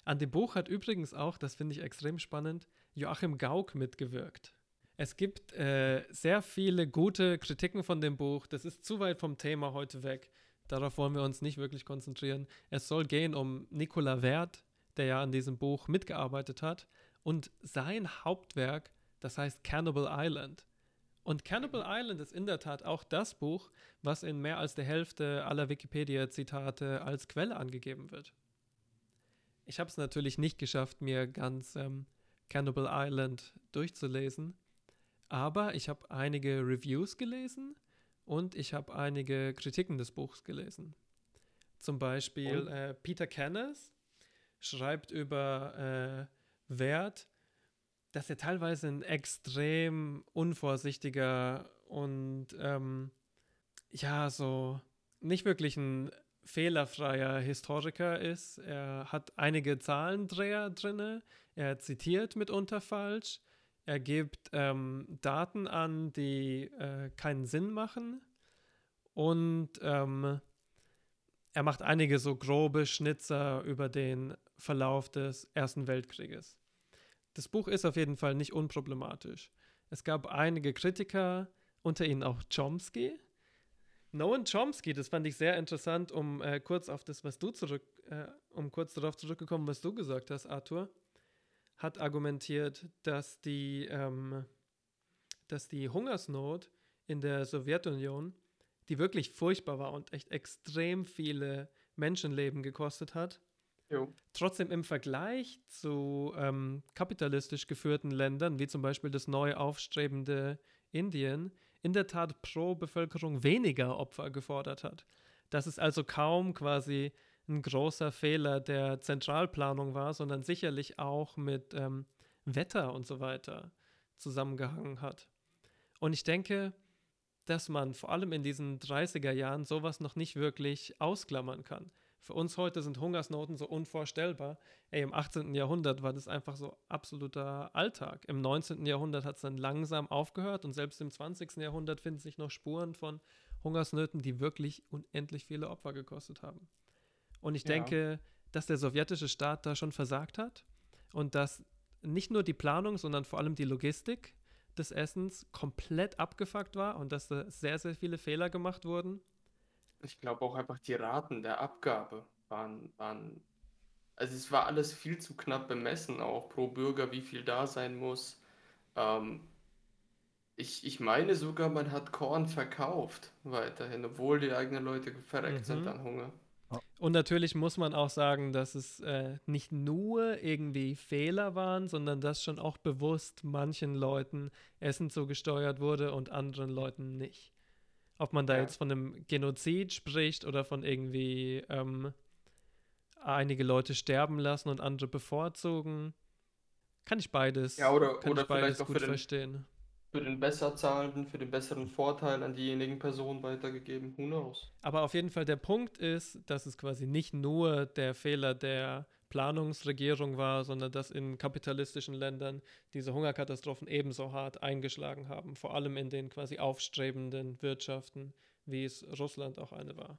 An dem Buch hat übrigens auch, das finde ich extrem spannend, Joachim Gauck mitgewirkt. Es gibt äh, sehr viele gute Kritiken von dem Buch. Das ist zu weit vom Thema heute weg. Darauf wollen wir uns nicht wirklich konzentrieren. Es soll gehen um Nicolas Wert, der ja an diesem Buch mitgearbeitet hat. Und sein Hauptwerk, das heißt Cannibal Island. Und Cannibal Island ist in der Tat auch das Buch, was in mehr als der Hälfte aller Wikipedia-Zitate als Quelle angegeben wird. Ich habe es natürlich nicht geschafft, mir ganz ähm, Cannibal Island durchzulesen, aber ich habe einige Reviews gelesen und ich habe einige Kritiken des Buchs gelesen. Zum Beispiel äh, Peter Kenneth schreibt über äh, Wert, dass er teilweise ein extrem unvorsichtiger und ähm, ja, so nicht wirklich ein fehlerfreier Historiker ist. Er hat einige Zahlendreher drin. Er zitiert mitunter falsch. Er gibt ähm, Daten an, die äh, keinen Sinn machen. Und ähm, er macht einige so grobe Schnitzer über den Verlauf des Ersten Weltkrieges. Das Buch ist auf jeden Fall nicht unproblematisch. Es gab einige Kritiker, unter ihnen auch Chomsky, Noam Chomsky, das fand ich sehr interessant, um äh, kurz auf das, was du zurück, äh, um kurz darauf zurückgekommen, was du gesagt hast, Arthur, hat argumentiert, dass die, ähm, dass die Hungersnot in der Sowjetunion, die wirklich furchtbar war und echt extrem viele Menschenleben gekostet hat, Jo. trotzdem im Vergleich zu ähm, kapitalistisch geführten Ländern, wie zum Beispiel das neu aufstrebende Indien, in der Tat pro Bevölkerung weniger Opfer gefordert hat. Dass es also kaum quasi ein großer Fehler der Zentralplanung war, sondern sicherlich auch mit ähm, Wetter und so weiter zusammengehangen hat. Und ich denke, dass man vor allem in diesen 30er Jahren sowas noch nicht wirklich ausklammern kann. Für uns heute sind Hungersnoten so unvorstellbar. Ey, im 18. Jahrhundert war das einfach so absoluter Alltag. Im 19. Jahrhundert hat es dann langsam aufgehört und selbst im 20. Jahrhundert finden sich noch Spuren von Hungersnöten, die wirklich unendlich viele Opfer gekostet haben. Und ich Ja. denke, dass der sowjetische Staat da schon versagt hat und dass nicht nur die Planung, sondern vor allem die Logistik des Essens komplett abgefuckt war und dass da sehr, sehr viele Fehler gemacht wurden. Ich glaube auch einfach die Raten der Abgabe waren, waren, also es war alles viel zu knapp bemessen, auch pro Bürger, wie viel da sein muss. Ähm, ich, ich meine sogar, man hat Korn verkauft weiterhin, obwohl die eigenen Leute verreckt sind Mhm. an Hunger. Und natürlich muss man auch sagen, dass es äh, nicht nur irgendwie Fehler waren, sondern dass schon auch bewusst manchen Leuten Essen zugesteuert wurde und anderen Leuten nicht. Ob man da Ja. jetzt von einem Genozid spricht oder von irgendwie ähm, einige Leute sterben lassen und andere bevorzugen, kann ich beides, Ja, oder- kann oder ich beides gut für den- verstehen. Für den besser zahlenden, für den besseren Vorteil an diejenigen Personen weitergegeben. Who knows? Aber auf jeden Fall der Punkt ist, dass es quasi nicht nur der Fehler der Planungsregierung war, sondern dass in kapitalistischen Ländern diese Hungerkatastrophen ebenso hart eingeschlagen haben, vor allem in den quasi aufstrebenden Wirtschaften, wie es Russland auch eine war.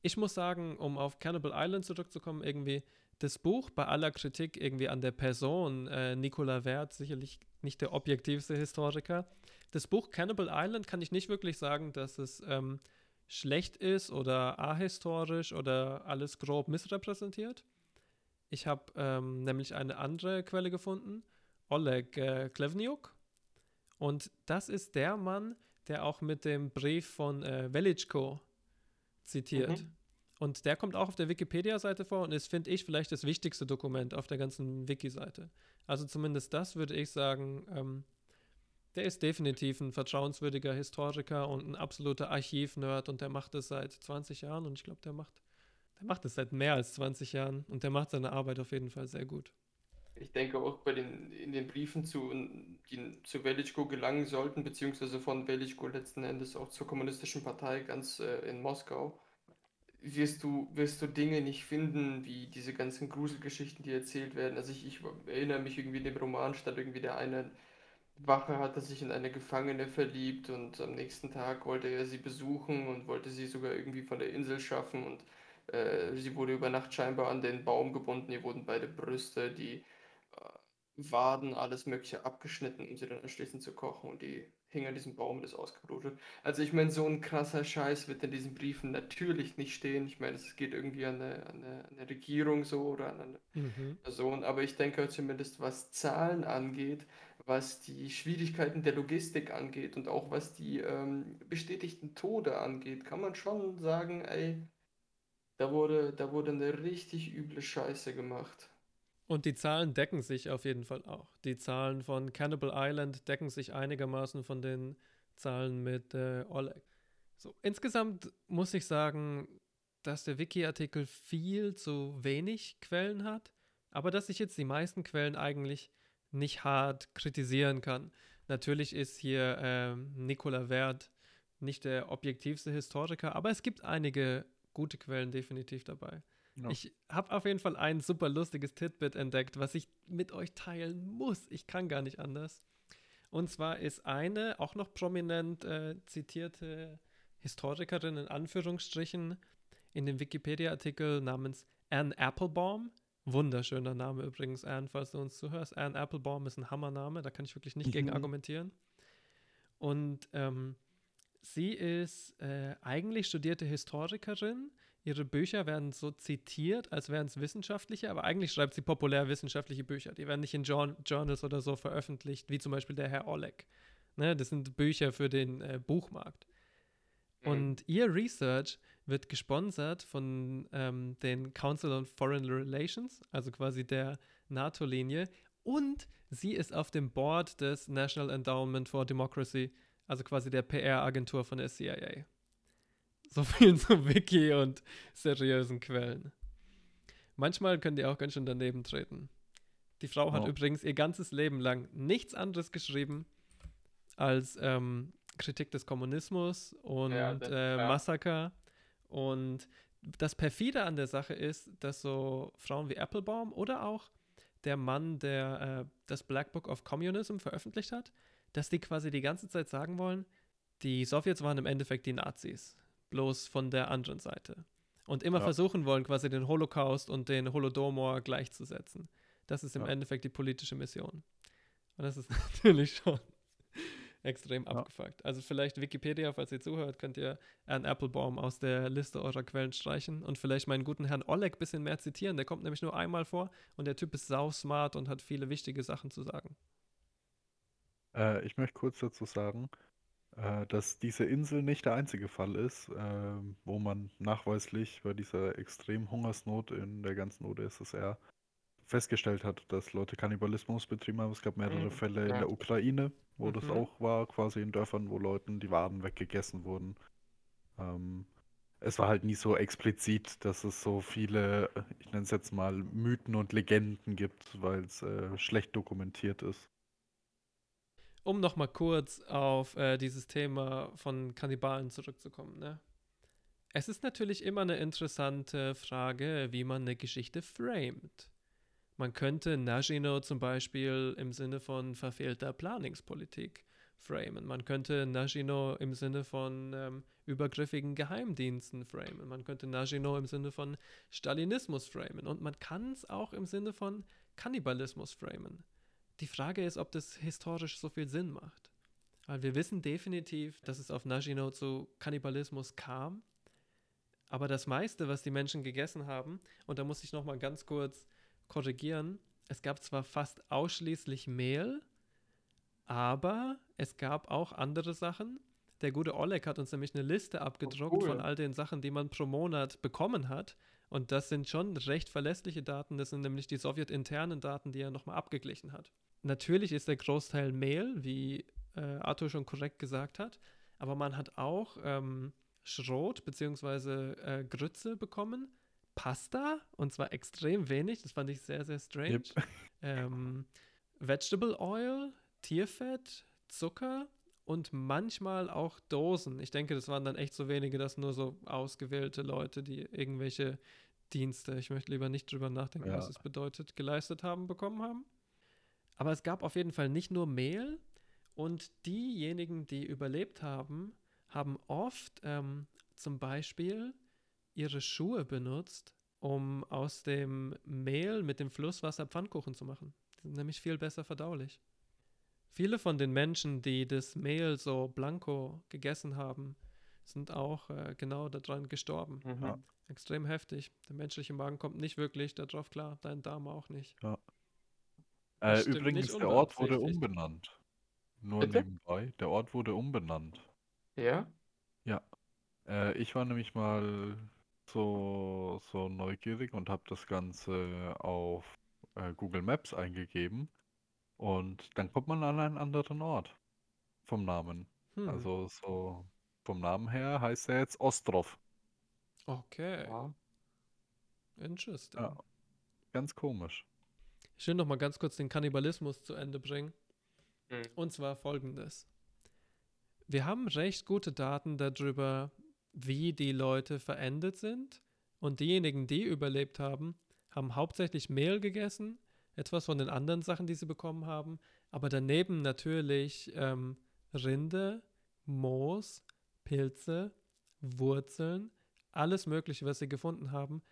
Ich muss sagen, um auf Cannibal Island zurückzukommen, irgendwie das Buch bei aller Kritik irgendwie an der Person, äh, Nicola Wert, sicherlich nicht der objektivste Historiker. Das Buch Cannibal Island kann ich nicht wirklich sagen, dass es ähm, schlecht ist oder ahistorisch oder alles grob missrepräsentiert. Ich habe ähm, nämlich eine andere Quelle gefunden, Oleg äh, Klevniuk. Und das ist der Mann, der auch mit dem Brief von äh, Velichko zitiert. Mhm. Und der kommt auch auf der Wikipedia-Seite vor und ist, finde ich, vielleicht das wichtigste Dokument auf der ganzen Wiki-Seite. Also zumindest das würde ich sagen, ähm, der ist definitiv ein vertrauenswürdiger Historiker und ein absoluter Archivnerd und der macht es seit 20 Jahren und ich glaube, der macht, der macht es seit mehr als 20 Jahren und der macht seine Arbeit auf jeden Fall sehr gut. Ich denke auch bei den, in den Briefen zu, die zu Velichko gelangen sollten, beziehungsweise von Velichko letzten Endes auch zur Kommunistischen Partei ganz äh, in Moskau, wirst du, wirst du Dinge nicht finden, wie diese ganzen Gruselgeschichten, die erzählt werden. Also ich, ich erinnere mich irgendwie in dem Roman stand irgendwie der eine Wache hatte sich in eine Gefangene verliebt und am nächsten Tag wollte er sie besuchen und wollte sie sogar irgendwie von der Insel schaffen und äh, sie wurde über Nacht scheinbar an den Baum gebunden, ihr wurden beide Brüste, die äh, Waden, alles Mögliche abgeschnitten, um sie dann anschließend zu kochen und die hing an diesem Baum, das ausgebrotet. Also ich meine, so ein krasser Scheiß wird in diesen Briefen natürlich nicht stehen. Ich meine, es geht irgendwie an eine, an eine, an eine Regierung so oder an eine Mhm. Person, aber ich denke zumindest, was Zahlen angeht, was die Schwierigkeiten der Logistik angeht und auch was die ähm, bestätigten Tode angeht, kann man schon sagen, ey, da wurde, da wurde eine richtig üble Scheiße gemacht. Und die Zahlen decken sich auf jeden Fall auch. Die Zahlen von Cannibal Island decken sich einigermaßen von den Zahlen mit äh, Oleg. So, insgesamt muss ich sagen, dass der Wiki-Artikel viel zu wenig Quellen hat, aber dass ich jetzt die meisten Quellen eigentlich nicht hart kritisieren kann. Natürlich ist hier ähm, Nicola Wert nicht der objektivste Historiker, aber es gibt einige gute Quellen definitiv dabei. Ja. Ich habe auf jeden Fall ein super lustiges Titbit entdeckt, was ich mit euch teilen muss. Ich kann gar nicht anders. Und zwar ist eine auch noch prominent äh, zitierte Historikerin in Anführungsstrichen in dem Wikipedia-Artikel namens Anne Applebaum. Wunderschöner Name übrigens, Anne, falls du uns zuhörst. Anne Applebaum ist ein Hammername, da kann ich wirklich nicht gegen Mhm. argumentieren. Und ähm, sie ist äh, eigentlich studierte Historikerin. Ihre Bücher werden so zitiert, als wären es wissenschaftliche, aber eigentlich schreibt sie populärwissenschaftliche Bücher. Die werden nicht in Jour Journals oder so veröffentlicht, wie zum Beispiel der Herr Oleg. Ne, das sind Bücher für den äh, Buchmarkt. Und ihr Research wird gesponsert von ähm, den Council on Foreign Relations, also quasi der NATO-Linie. Und sie ist auf dem Board des National Endowment for Democracy, also quasi der PR-Agentur von der CIA. So viel zum Wiki und seriösen Quellen. Manchmal können die auch ganz schön daneben treten. Die Frau hat Ja. übrigens ihr ganzes Leben lang nichts anderes geschrieben als ähm, Kritik des Kommunismus und Ja, äh. Massaker. Und das perfide an der Sache ist, dass so Frauen wie Applebaum oder auch der Mann, der äh, das Black Book of Communism veröffentlicht hat, dass die quasi die ganze Zeit sagen wollen, die Sowjets waren im Endeffekt die Nazis, bloß von der anderen Seite. Und immer Ja. versuchen wollen, quasi den Holocaust und den Holodomor gleichzusetzen. Das ist im Ja. Endeffekt die politische Mission. Und das ist natürlich schon extrem Ja. abgefuckt. Also vielleicht Wikipedia, falls ihr zuhört, könnt ihr Herrn Applebaum aus der Liste eurer Quellen streichen und vielleicht meinen guten Herrn Oleg ein bisschen mehr zitieren. Der kommt nämlich nur einmal vor und der Typ ist sau smart und hat viele wichtige Sachen zu sagen. Äh, ich möchte kurz dazu sagen, äh, dass diese Insel nicht der einzige Fall ist, ähm, wo man nachweislich bei dieser extremen Hungersnot in der ganzen UdSSR festgestellt hat, dass Leute Kannibalismus betrieben haben. Es gab mehrere Mhm, Fälle in der Ukraine, wo das Mhm. auch war, quasi in Dörfern, wo Leuten die Waren weggegessen wurden. Ähm, es war halt nie so explizit, dass es so viele, äh, ich nenne es jetzt mal, Mythen und Legenden gibt, weil es äh, schlecht dokumentiert ist. Um nochmal kurz auf äh, dieses Thema von Kannibalen zurückzukommen. Ne? Es ist natürlich immer eine interessante Frage, wie man eine Geschichte framet. Man könnte Nagino zum Beispiel im Sinne von verfehlter Planungspolitik framen. Man könnte Nagino im Sinne von ähm, übergriffigen Geheimdiensten framen. Man könnte Nagino im Sinne von Stalinismus framen. Und man kann es auch im Sinne von Kannibalismus framen. Die Frage ist, ob das historisch so viel Sinn macht. Weil wir wissen definitiv, dass es auf Nagino zu Kannibalismus kam. Aber das meiste, was die Menschen gegessen haben, und da muss ich nochmal ganz kurz korrigieren, es gab zwar fast ausschließlich Mehl, aber es gab auch andere Sachen. Der gute Oleg hat uns nämlich eine Liste abgedruckt cool. von all den Sachen, die man pro Monat bekommen hat. Und das sind schon recht verlässliche Daten. Das sind nämlich die sowjetinternen Daten, die er nochmal abgeglichen hat. Natürlich ist der Großteil Mehl, wie äh, Arthur schon korrekt gesagt hat. Aber man hat auch ähm, Schrot bzw. Äh, Grütze bekommen. Pasta, und zwar extrem wenig. Das fand ich sehr, sehr strange. Yep. Ähm, Vegetable Oil, Tierfett, Zucker und manchmal auch Dosen. Ich denke, das waren dann echt so wenige, dass nur so ausgewählte Leute, die irgendwelche Dienste, ich möchte lieber nicht drüber nachdenken, Ja. was es bedeutet, geleistet haben, bekommen haben. Aber es gab auf jeden Fall nicht nur Mehl und diejenigen, die überlebt haben, haben oft ähm, zum Beispiel ihre Schuhe benutzt, um aus dem Mehl mit dem Flusswasser Pfannkuchen zu machen. Die sind nämlich viel besser verdaulich. Viele von den Menschen, die das Mehl so blanco gegessen haben, sind auch äh, genau daran gestorben. Mhm. Ja. Extrem heftig. Der menschliche Magen kommt nicht wirklich darauf klar, dein Darm auch nicht. Äh, übrigens, der Ort wurde umbenannt. Nur Bitte? nebenbei. Der Ort wurde umbenannt. Ja? Äh, ich war nämlich mal so, so neugierig und habe das Ganze auf äh, Google Maps eingegeben. Und dann kommt man an einen anderen Ort vom Namen. Hm. Also so vom Namen her heißt er jetzt Ostrov. okay, Ja. interesting. Ja. Ganz komisch. Ich will noch mal ganz kurz den Kannibalismus zu Ende bringen. Mhm. Und zwar folgendes. Wir haben recht gute Daten darüber, wie die Leute verendet sind. Und diejenigen, die überlebt haben, haben hauptsächlich Mehl gegessen, etwas von den anderen Sachen, die sie bekommen haben, aber daneben natürlich ähm, Rinde, Moos, Pilze, Wurzeln, alles Mögliche, was sie gefunden haben.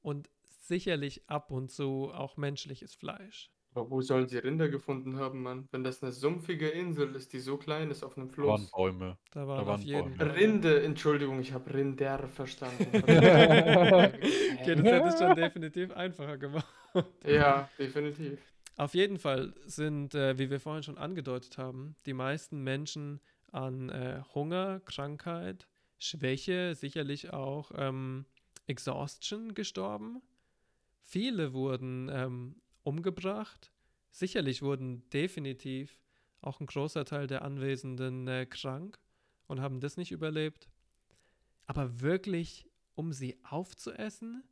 Und sicherlich ab und zu auch menschliches Fleisch. Aber wo sollen sie Rinder gefunden haben, Mann? Wenn das eine sumpfige Insel ist, die so klein ist auf einem Da waren Fluss. Bäume. Da waren, waren auf jeden Bäume. Rinde, Entschuldigung, ich habe Rinder verstanden. Okay, das hätte es schon definitiv einfacher gemacht. ja, definitiv. Auf jeden Fall sind, äh, wie wir vorhin schon angedeutet haben, die meisten Menschen an äh, Hunger, Krankheit, Schwäche, sicherlich auch ähm, Exhaustion gestorben. Viele wurden ähm, umgebracht. Sicherlich wurden definitiv auch ein großer Teil der Anwesenden äh, krank und haben das nicht überlebt. Aber wirklich, um sie aufzuessen,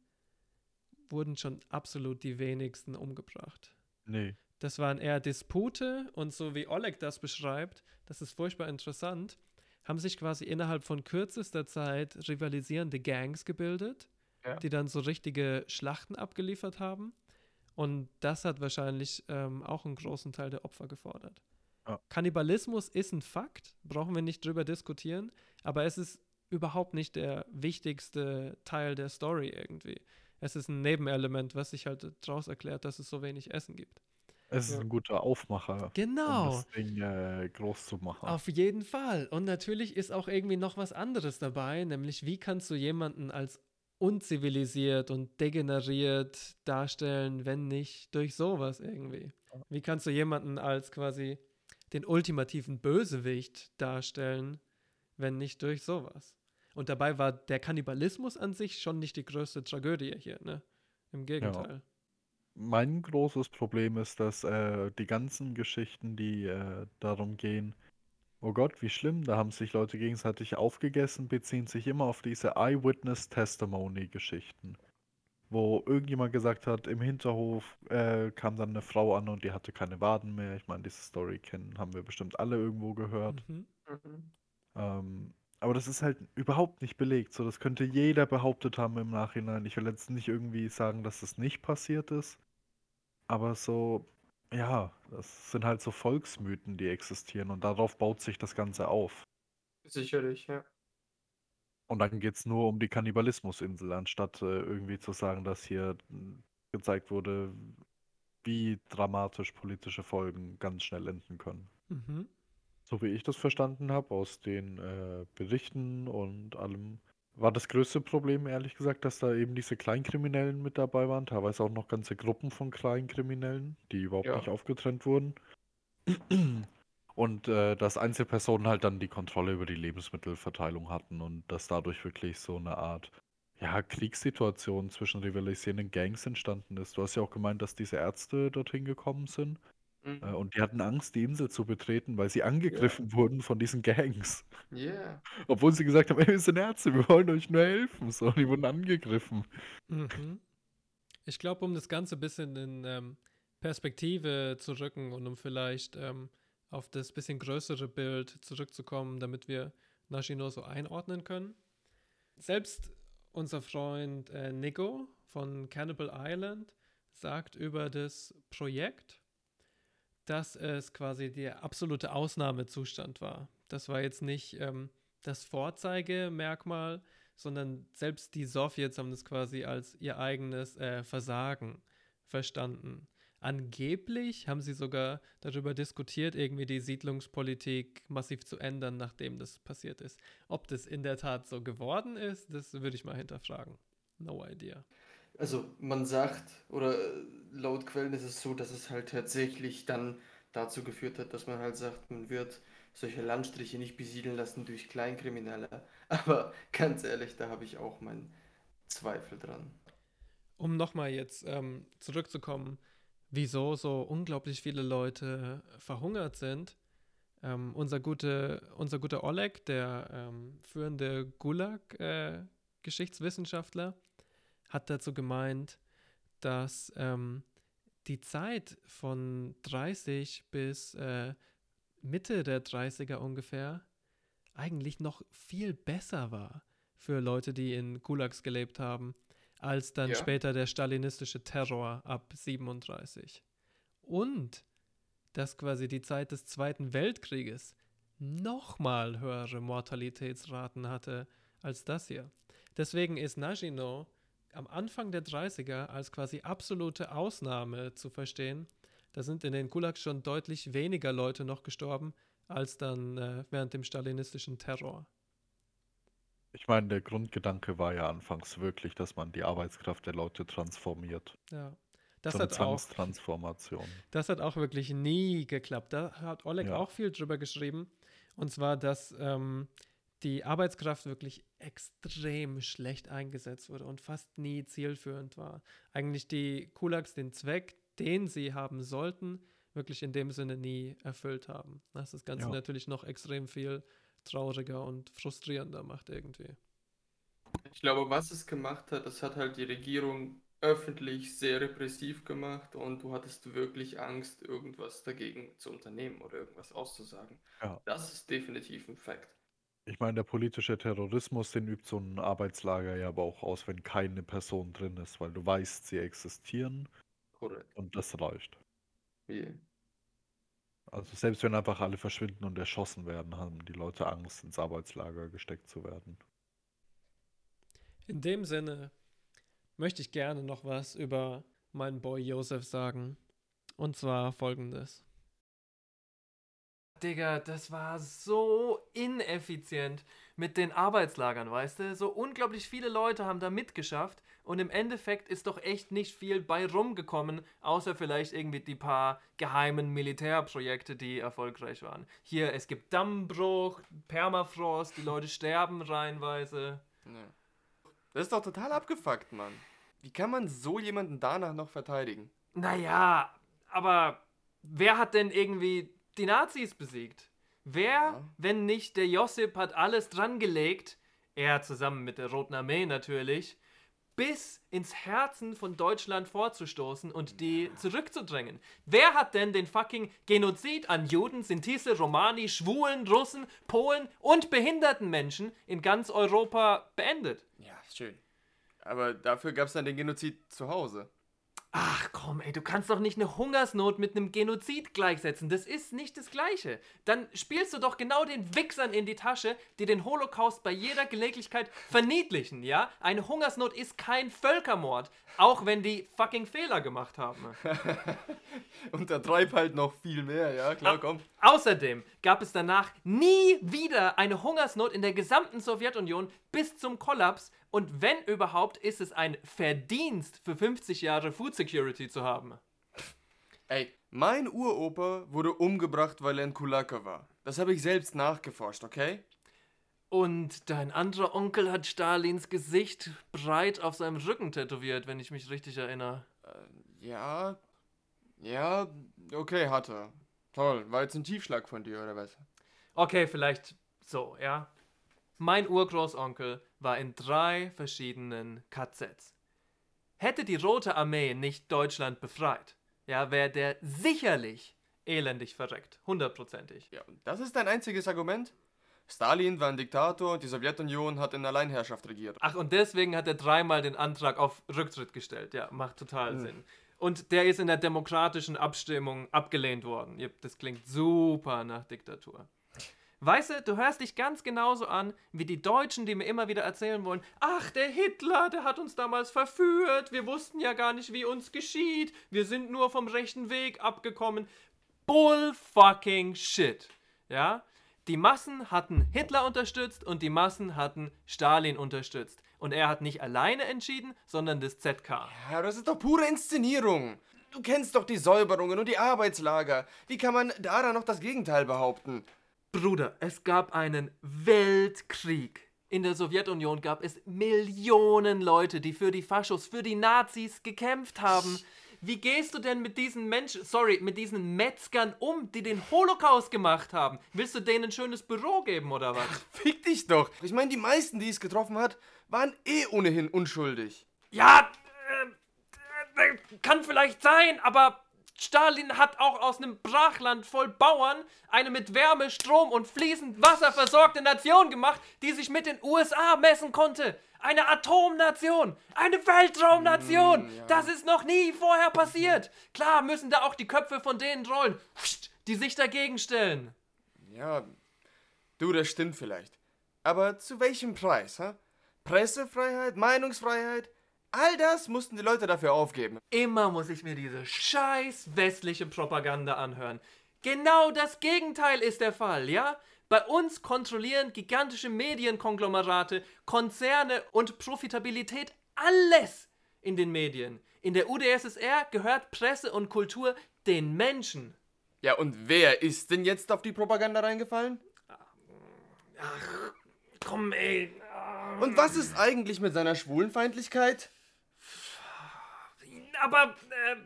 wurden schon absolut die wenigsten umgebracht. Nee. Das waren eher Dispute und so wie Oleg das beschreibt, das ist furchtbar interessant, haben sich quasi innerhalb von kürzester Zeit rivalisierende Gangs gebildet, Ja. die dann so richtige Schlachten abgeliefert haben. Und das hat wahrscheinlich ähm, auch einen großen Teil der Opfer gefordert. Ja. Kannibalismus ist ein Fakt, brauchen wir nicht drüber diskutieren, aber es ist überhaupt nicht der wichtigste Teil der Story irgendwie. Es ist ein Nebenelement, was sich halt daraus erklärt, dass es so wenig Essen gibt. Es ist Ja. ein guter Aufmacher, Genau. um das Ding äh, groß zu machen. Auf jeden Fall. Und natürlich ist auch irgendwie noch was anderes dabei, nämlich wie kannst du jemanden als unzivilisiert und degeneriert darstellen, wenn nicht durch sowas irgendwie? Wie kannst du jemanden als quasi den ultimativen Bösewicht darstellen, wenn nicht durch sowas? Und dabei war der Kannibalismus an sich schon nicht die größte Tragödie hier, ne? Im Gegenteil. Mein großes Problem ist, dass äh, die ganzen Geschichten, die äh, darum gehen, oh Gott, wie schlimm, da haben sich Leute gegenseitig aufgegessen, beziehen sich immer auf diese Eyewitness Testimony-Geschichten. Wo irgendjemand gesagt hat, im Hinterhof äh, kam dann eine Frau an und die hatte keine Waden mehr. Ich meine, diese Story kennen, haben wir bestimmt alle irgendwo gehört. Mhm. Mhm. Ähm, aber das ist halt überhaupt nicht belegt. So, das könnte jeder behauptet haben im Nachhinein. Ich will jetzt nicht irgendwie sagen, dass das nicht passiert ist. Aber so, ja, das sind halt so Volksmythen, die existieren und darauf baut sich das Ganze auf. Sicherlich, ja. Und dann geht es nur um die Kannibalismusinsel, anstatt äh, irgendwie zu sagen, dass hier gezeigt wurde, wie dramatisch politische Folgen ganz schnell enden können. Mhm. So wie ich das verstanden habe aus den äh, Berichten und allem, war das größte Problem, ehrlich gesagt, dass da eben diese Kleinkriminellen mit dabei waren, teilweise auch noch ganze Gruppen von Kleinkriminellen, die überhaupt Ja. nicht aufgetrennt wurden. Und äh, dass Einzelpersonen halt dann die Kontrolle über die Lebensmittelverteilung hatten und dass dadurch wirklich so eine Art ja, Kriegssituation zwischen rivalisierenden Gangs entstanden ist. Du hast ja auch gemeint, dass diese Ärzte dorthin gekommen sind. Mhm. Äh, und die hatten Angst, die Insel zu betreten, weil sie angegriffen wurden von diesen Gangs. Yeah. Obwohl sie gesagt haben, ey, wir sind Ärzte, wir wollen euch nur helfen. So, die wurden angegriffen. Mhm. Ich glaube, um das Ganze ein bisschen in ähm, Perspektive zu rücken und um vielleicht ähm, auf das bisschen größere Bild zurückzukommen, damit wir Nashino so einordnen können. Selbst unser Freund äh, Nico von Cannibal Island sagt über das Projekt, dass es quasi der absolute Ausnahmezustand war. Das war jetzt nicht ähm, das Vorzeigemerkmal, sondern selbst die Sowjets haben das quasi als ihr eigenes äh, Versagen verstanden. Angeblich haben sie sogar darüber diskutiert, irgendwie die Siedlungspolitik massiv zu ändern, nachdem das passiert ist. Ob das in der Tat so geworden ist, das würde ich mal hinterfragen. No idea. Also man sagt, oder äh, laut Quellen ist es so, dass es halt tatsächlich dann dazu geführt hat, dass man halt sagt, man wird solche Landstriche nicht besiedeln lassen durch Kleinkriminelle. Aber ganz ehrlich, da habe ich auch meinen Zweifel dran. Um nochmal jetzt ähm, zurückzukommen, wieso so unglaublich viele Leute verhungert sind. Ähm, unser, gute, unser guter Oleg, der ähm, führende Gulag-Geschichtswissenschaftler, äh, hat dazu gemeint, dass ähm, die Zeit von 30 bis äh, Mitte der 30er ungefähr eigentlich noch viel besser war für Leute, die in Gulags gelebt haben, als dann Ja. später der stalinistische Terror ab 37. Und dass quasi die Zeit des Zweiten Weltkrieges nochmal höhere Mortalitätsraten hatte als das hier. Deswegen ist Nagino am Anfang der 30er als quasi absolute Ausnahme zu verstehen. Da sind in den Gulags schon deutlich weniger Leute noch gestorben als dann äh, während dem stalinistischen Terror. Ich meine, der Grundgedanke war ja anfangs wirklich, dass man die Arbeitskraft der Leute transformiert. Ja. Das so hat auch. Das hat auch wirklich nie geklappt. Da hat Oleg Ja. auch viel drüber geschrieben. Und zwar, dass ähm, die Arbeitskraft wirklich extrem schlecht eingesetzt wurde und fast nie zielführend war. Eigentlich die Kulaks den Zweck, den sie haben sollten, wirklich in dem Sinne nie erfüllt haben. Was das Ganze Ja. natürlich noch extrem viel trauriger und frustrierender macht irgendwie. Ich glaube, was es gemacht hat, das hat halt die Regierung öffentlich sehr repressiv gemacht und du hattest wirklich Angst, irgendwas dagegen zu unternehmen oder irgendwas auszusagen. Ja. Das ist definitiv ein Fakt. Ich meine, der politische Terrorismus, den übt so ein Arbeitslager ja aber auch aus, wenn keine Person drin ist, weil du weißt, sie existieren Korrekt. und das reicht. Wie? Also selbst wenn einfach alle verschwinden und erschossen werden, haben die Leute Angst, ins Arbeitslager gesteckt zu werden. In dem Sinne möchte ich gerne noch was über meinen Boy Josef sagen. Und zwar folgendes. Digga, das war so ineffizient mit den Arbeitslagern, weißt du? So unglaublich viele Leute haben da mitgeschafft und im Endeffekt ist doch echt nicht viel bei rumgekommen, außer vielleicht irgendwie die paar geheimen Militärprojekte, die erfolgreich waren. Hier, es gibt Dammbruch, Permafrost, die Leute sterben reihenweise. Ja. Das ist doch total abgefuckt, Mann. Wie kann man so jemanden danach noch verteidigen? Naja, aber wer hat denn irgendwie die Nazis besiegt? Wer, Ja. wenn nicht der Josip, hat alles dran gelegt, er zusammen mit der Roten Armee natürlich, bis ins Herzen von Deutschland vorzustoßen und die zurückzudrängen. Wer hat denn den fucking Genozid an Juden, Sintize, Romani, Schwulen, Russen, Polen und behinderten Menschen in ganz Europa beendet? Ja, schön. Aber dafür gab es dann den Genozid zu Hause. Ach komm, ey, du kannst doch nicht eine Hungersnot mit einem Genozid gleichsetzen. Das ist nicht das Gleiche. Dann spielst du doch genau den Wichsern in die Tasche, die den Holocaust bei jeder Gelegenheit verniedlichen, ja? Eine Hungersnot ist kein Völkermord, auch wenn die fucking Fehler gemacht haben. Untertreib halt noch viel mehr, ja? Klar, komm. Außerdem gab es danach nie wieder eine Hungersnot in der gesamten Sowjetunion bis zum Kollaps. Und wenn überhaupt, ist es ein Verdienst für 50 Jahre Food Security zu haben. Ey, mein Uropa wurde umgebracht, weil er ein Kulaka war. Das habe ich selbst nachgeforscht, okay? Und dein anderer Onkel hat Stalins Gesicht breit auf seinem Rücken tätowiert, wenn ich mich richtig erinnere. Ja. Ja, okay, hat er. Toll. War jetzt ein Tiefschlag von dir, oder was? Okay, vielleicht so, ja. Mein Urgroßonkel war in drei verschiedenen KZs. Hätte die Rote Armee nicht Deutschland befreit, ja, wäre der sicherlich elendig verreckt. Hundertprozentig. Ja, und das ist dein einziges Argument? Stalin war ein Diktator und die Sowjetunion hat in Alleinherrschaft regiert. Ach, und deswegen hat er dreimal den Antrag auf Rücktritt gestellt. Ja, macht total Sinn. Und der ist in der demokratischen Abstimmung abgelehnt worden. Das klingt super nach Diktatur. Weißt du, du hörst dich ganz genauso an wie die Deutschen, die mir immer wieder erzählen wollen, ach, der Hitler, der hat uns damals verführt, wir wussten ja gar nicht, wie uns geschieht, wir sind nur vom rechten Weg abgekommen. Bull fucking shit. Ja? Die Massen hatten Hitler unterstützt und die Massen hatten Stalin unterstützt. Und er hat nicht alleine entschieden, sondern das ZK. Ja, das ist doch pure Inszenierung. Du kennst doch die Säuberungen und die Arbeitslager. Wie kann man daran noch das Gegenteil behaupten? Bruder, es gab einen Weltkrieg. In der Sowjetunion gab es Millionen Leute, die für die Faschos, für die Nazis gekämpft haben. Wie gehst du denn mit diesen Menschen, sorry, mit diesen Metzgern um, die den Holocaust gemacht haben? Willst du denen ein schönes Büro geben oder was? Fick dich doch. Ich meine, die meisten, die es getroffen hat, waren eh ohnehin unschuldig. Ja, äh, äh, kann vielleicht sein, aber Stalin hat auch aus einem Brachland voll Bauern eine mit Wärme, Strom und fließend Wasser versorgte Nation gemacht, die sich mit den USA messen konnte. Eine Atomnation, eine Weltraumnation. Mm, ja. Das ist noch nie vorher passiert. Klar müssen da auch die Köpfe von denen rollen, die sich dagegen stellen. Ja, du, das stimmt vielleicht. Aber zu welchem Preis, hä? Pressefreiheit, Meinungsfreiheit, all das mussten die Leute dafür aufgeben. Immer muss ich mir diese scheiß westliche Propaganda anhören. Genau das Gegenteil ist der Fall, ja? Bei uns kontrollieren gigantische Medienkonglomerate, Konzerne und Profitabilität alles in den Medien. In der UdSSR gehört Presse und Kultur den Menschen. Ja, und wer ist denn jetzt auf die Propaganda reingefallen? Ach, komm, ey. Und was ist eigentlich mit seiner Schwulenfeindlichkeit? Aber äh,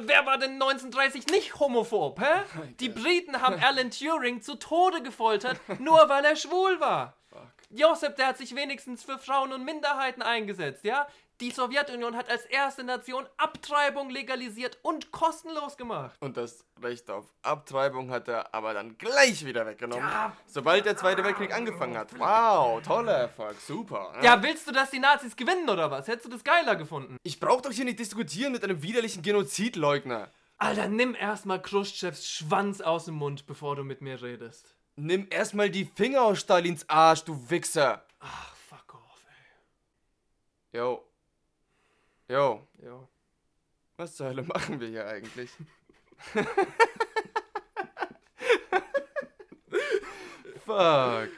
wer war denn 1930 nicht homophob, hä? Die Briten haben Alan Turing zu Tode gefoltert, nur weil er schwul war. Josep, der hat sich wenigstens für Frauen und Minderheiten eingesetzt, ja? Die Sowjetunion hat als erste Nation Abtreibung legalisiert und kostenlos gemacht. Und das Recht auf Abtreibung hat er aber dann gleich wieder weggenommen. Ja. Sobald der Zweite Weltkrieg angefangen hat. Wow, toller Erfolg, super. ne? Ja, willst du, dass die Nazis gewinnen oder was? Hättest du das geiler gefunden? Ich brauch doch hier nicht diskutieren mit einem widerlichen Genozidleugner. Alter, nimm erstmal Khrushchevs Schwanz aus dem Mund, bevor du mit mir redest. Nimm erstmal die Finger aus Stalins Arsch, du Wichser. Ach, fuck off, ey. Yo. Yo. Jo. Was zur Hölle machen wir hier eigentlich? Fuck.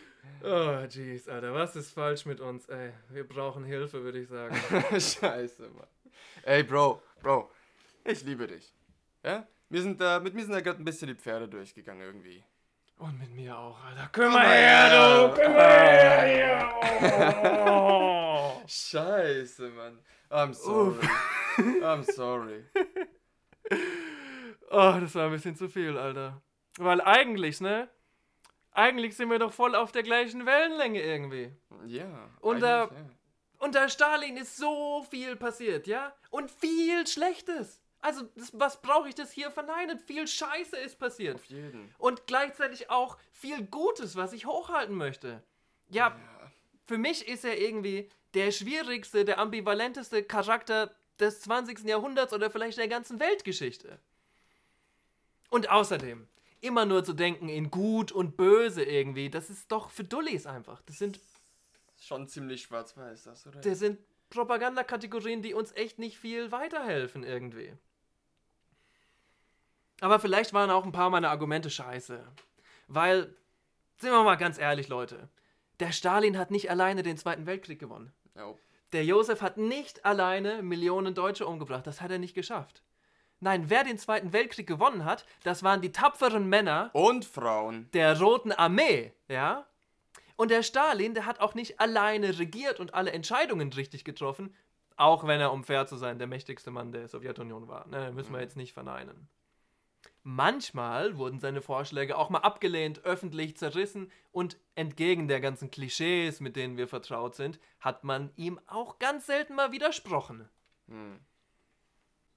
Oh, jeez, Alter, was ist falsch mit uns, ey? Wir brauchen Hilfe, würde ich sagen. Scheiße, Mann. Ey, Bro, Bro, ich liebe dich. Ja? Wir sind da, mit mir sind da gerade ein bisschen die Pferde durchgegangen irgendwie. Und mit mir auch, Alter. Komm Komm mal her, du, komm Komm mal her, hier! Scheiße, Mann. I'm sorry. I'm sorry. Oh, das war ein bisschen zu viel, Alter. Weil eigentlich, ne? Eigentlich sind wir doch voll auf der gleichen Wellenlänge irgendwie. Ja. Unter, ja. unter Stalin ist so viel passiert, ja? Und viel Schlechtes. Also, das, was brauche ich das hier verneinen? Viel Scheiße ist passiert. Auf jeden. Und gleichzeitig auch viel Gutes, was ich hochhalten möchte. Ja, für mich ist er irgendwie der schwierigste, der ambivalenteste Charakter des 20. Jahrhunderts oder vielleicht der ganzen Weltgeschichte. Und außerdem, immer nur zu denken in gut und böse irgendwie, das ist doch für Dullis einfach. Das sind, Schon ziemlich schwarz-weiß, das, oder? das sind Propagandakategorien, die uns echt nicht viel weiterhelfen irgendwie. Aber vielleicht waren auch ein paar meiner Argumente scheiße. Weil, sind wir mal ganz ehrlich, Leute, der Stalin hat nicht alleine den Zweiten Weltkrieg gewonnen. Ja. Der Josef hat nicht alleine Millionen Deutsche umgebracht. Das hat er nicht geschafft. Nein, wer den Zweiten Weltkrieg gewonnen hat, das waren die tapferen Männer Und Frauen. der Roten Armee, ja? Und der Stalin, der hat auch nicht alleine regiert und alle Entscheidungen richtig getroffen, auch wenn er, um fair zu sein, der mächtigste Mann der Sowjetunion war. Ne, müssen wir jetzt nicht verneinen. Manchmal wurden seine Vorschläge auch mal abgelehnt, öffentlich zerrissen und entgegen der ganzen Klischees, mit denen wir vertraut sind, hat man ihm auch ganz selten mal widersprochen. Hm.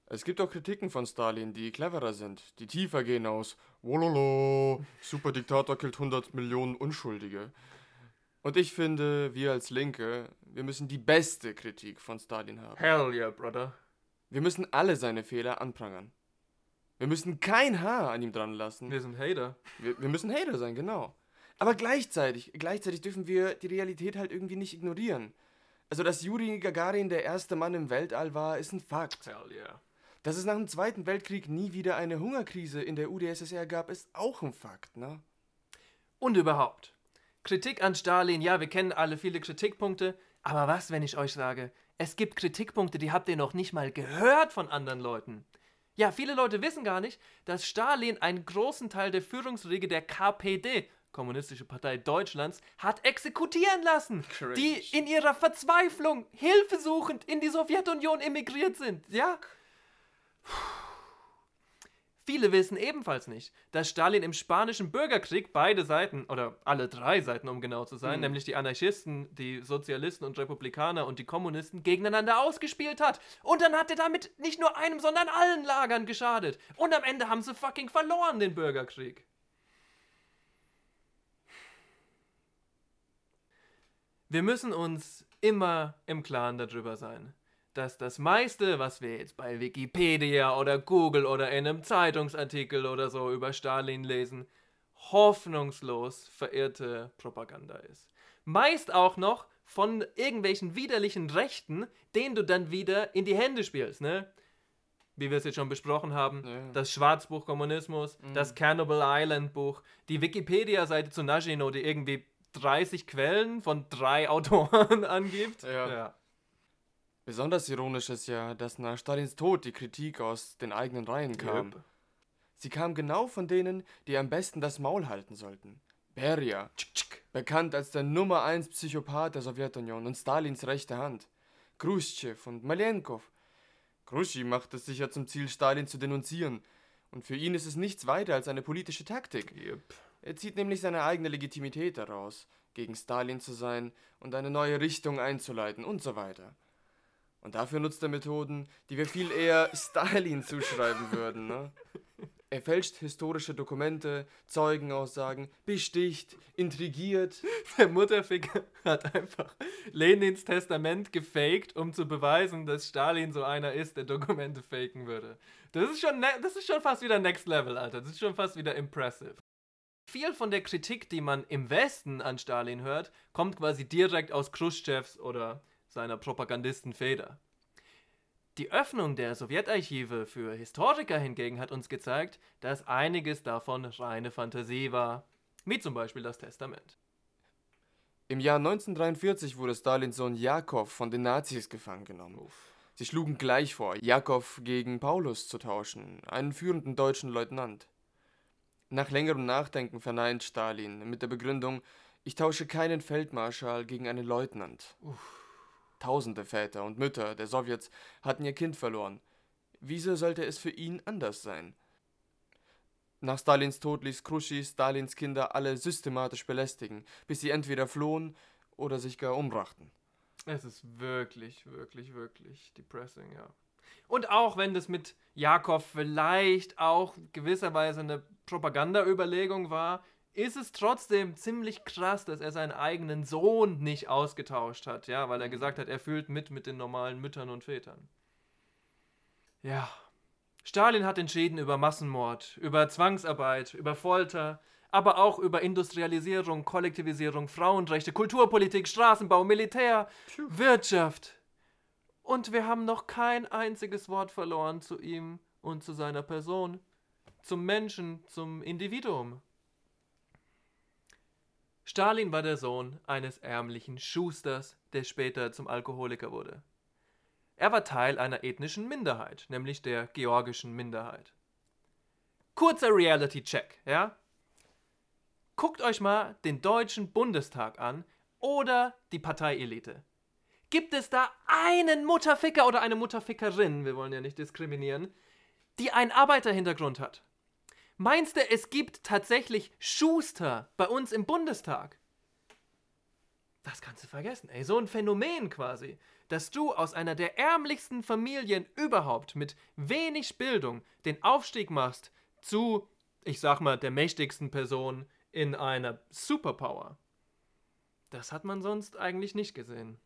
Es gibt auch Kritiken von Stalin, die cleverer sind, die tiefer gehen aus Wololo, Superdiktator killt 100 Millionen Unschuldige. Und ich finde, wir als Linke, wir müssen die beste Kritik von Stalin haben. Hell yeah, brother. Wir müssen alle seine Fehler anprangern. Wir müssen kein Haar an ihm dran lassen. Wir sind Hater. Wir, wir müssen Hater sein, genau. Aber gleichzeitig, gleichzeitig dürfen wir die Realität halt irgendwie nicht ignorieren. Also, dass Juri Gagarin der erste Mann im Weltall war, ist ein Fakt. Hell yeah. Dass es nach dem Zweiten Weltkrieg nie wieder eine Hungerkrise in der UdSSR gab, ist auch ein Fakt, ne? Und überhaupt. Kritik an Stalin, ja, wir kennen alle viele Kritikpunkte, aber was, wenn ich euch sage, es gibt Kritikpunkte, die habt ihr noch nicht mal gehört von anderen Leuten. Ja, viele Leute wissen gar nicht, dass Stalin einen großen Teil der Führungsriege der KPD, Kommunistische Partei Deutschlands, hat exekutieren lassen, die in ihrer Verzweiflung hilfesuchend in die Sowjetunion emigriert sind, ja? Viele wissen ebenfalls nicht, dass Stalin im spanischen Bürgerkrieg beide Seiten, oder alle drei Seiten, um genau zu sein, Hm. nämlich die Anarchisten, die Sozialisten und Republikaner und die Kommunisten, gegeneinander ausgespielt hat. Und dann hat er damit nicht nur einem, sondern allen Lagern geschadet. Und am Ende haben sie fucking verloren, den Bürgerkrieg. Wir müssen uns immer im Klaren darüber sein, dass das meiste, was wir jetzt bei Wikipedia oder Google oder in einem Zeitungsartikel oder so über Stalin lesen, hoffnungslos verirrte Propaganda ist. Meist auch noch von irgendwelchen widerlichen Rechten, denen du dann wieder in die Hände spielst, ne? Wie wir es jetzt schon besprochen haben, Ja. das Schwarzbuch Kommunismus, das Cannibal Island Buch, die Wikipedia-Seite zu Nagino, die irgendwie 30 Quellen von drei Autoren angibt. Ja. Besonders ironisch ist ja, dass nach Stalins Tod die Kritik aus den eigenen Reihen kam. Jupp. Sie kam genau von denen, die am besten das Maul halten sollten. Beria, bekannt als der Nummer 1 Psychopath der Sowjetunion und Stalins rechte Hand. Khrushchev und Malenkov. Khrushchev macht es sich ja zum Ziel, Stalin zu denunzieren. Und für ihn ist es nichts weiter als eine politische Taktik. Er zieht nämlich seine eigene Legitimität daraus, gegen Stalin zu sein und eine neue Richtung einzuleiten und so weiter. Und dafür nutzt er Methoden, die wir viel eher Stalin zuschreiben würden. Ne? Er fälscht historische Dokumente, Zeugenaussagen, besticht, intrigiert. Der Mutterficker hat einfach Lenins Testament gefaked, um zu beweisen, dass Stalin so einer ist, der Dokumente faken würde. Das ist schon, ne das ist schon fast wieder Next Level, Alter. Das ist schon fast wieder impressive. Viel von der Kritik, die man im Westen an Stalin hört, kommt quasi direkt aus Khrushchevs oder seiner Propagandistenfeder. Die Öffnung der Sowjetarchive für Historiker hingegen hat uns gezeigt, dass einiges davon reine Fantasie war, wie zum Beispiel das Testament. Im Jahr 1943 wurde Stalins Sohn Jakob von den Nazis gefangen genommen. Sie schlugen gleich vor, Jakob gegen Paulus zu tauschen, einen führenden deutschen Leutnant. Nach längerem Nachdenken verneint Stalin mit der Begründung, ich tausche keinen Feldmarschall gegen einen Leutnant. Tausende Väter und Mütter der Sowjets hatten ihr Kind verloren. Wieso sollte es für ihn anders sein? Nach Stalins Tod ließ Khrushchev Stalins Kinder alle systematisch belästigen, bis sie entweder flohen oder sich gar umbrachten. Es ist wirklich, wirklich, wirklich depressing, ja. Und auch wenn das mit Jakob vielleicht auch gewisserweise eine Propagandaüberlegung war, ist es trotzdem ziemlich krass, dass er seinen eigenen Sohn nicht ausgetauscht hat, ja, weil er gesagt hat, er fühlt mit mit den normalen Müttern und Vätern. Ja. Stalin hat entschieden über Massenmord, über Zwangsarbeit, über Folter, aber auch über Industrialisierung, Kollektivisierung, Frauenrechte, Kulturpolitik, Straßenbau, Militär, Wirtschaft. Und wir haben noch kein einziges Wort verloren zu ihm und zu seiner Person, zum Menschen, zum Individuum. Stalin war der Sohn eines ärmlichen Schusters, der später zum Alkoholiker wurde. Er war Teil einer ethnischen Minderheit, nämlich der georgischen Minderheit. Kurzer Reality-Check, ja? Guckt euch mal den Deutschen Bundestag an oder die Parteielite. Gibt es da einen Mutterficker oder eine Mutterfickerin, wir wollen ja nicht diskriminieren, die einen Arbeiterhintergrund hat? Meinst du, es gibt tatsächlich Schuster bei uns im Bundestag? Das kannst du vergessen, ey. So ein Phänomen quasi, dass du aus einer der ärmlichsten Familien überhaupt mit wenig Bildung den Aufstieg machst zu, ich sag mal, der mächtigsten Person in einer Superpower. Das hat man sonst eigentlich nicht gesehen.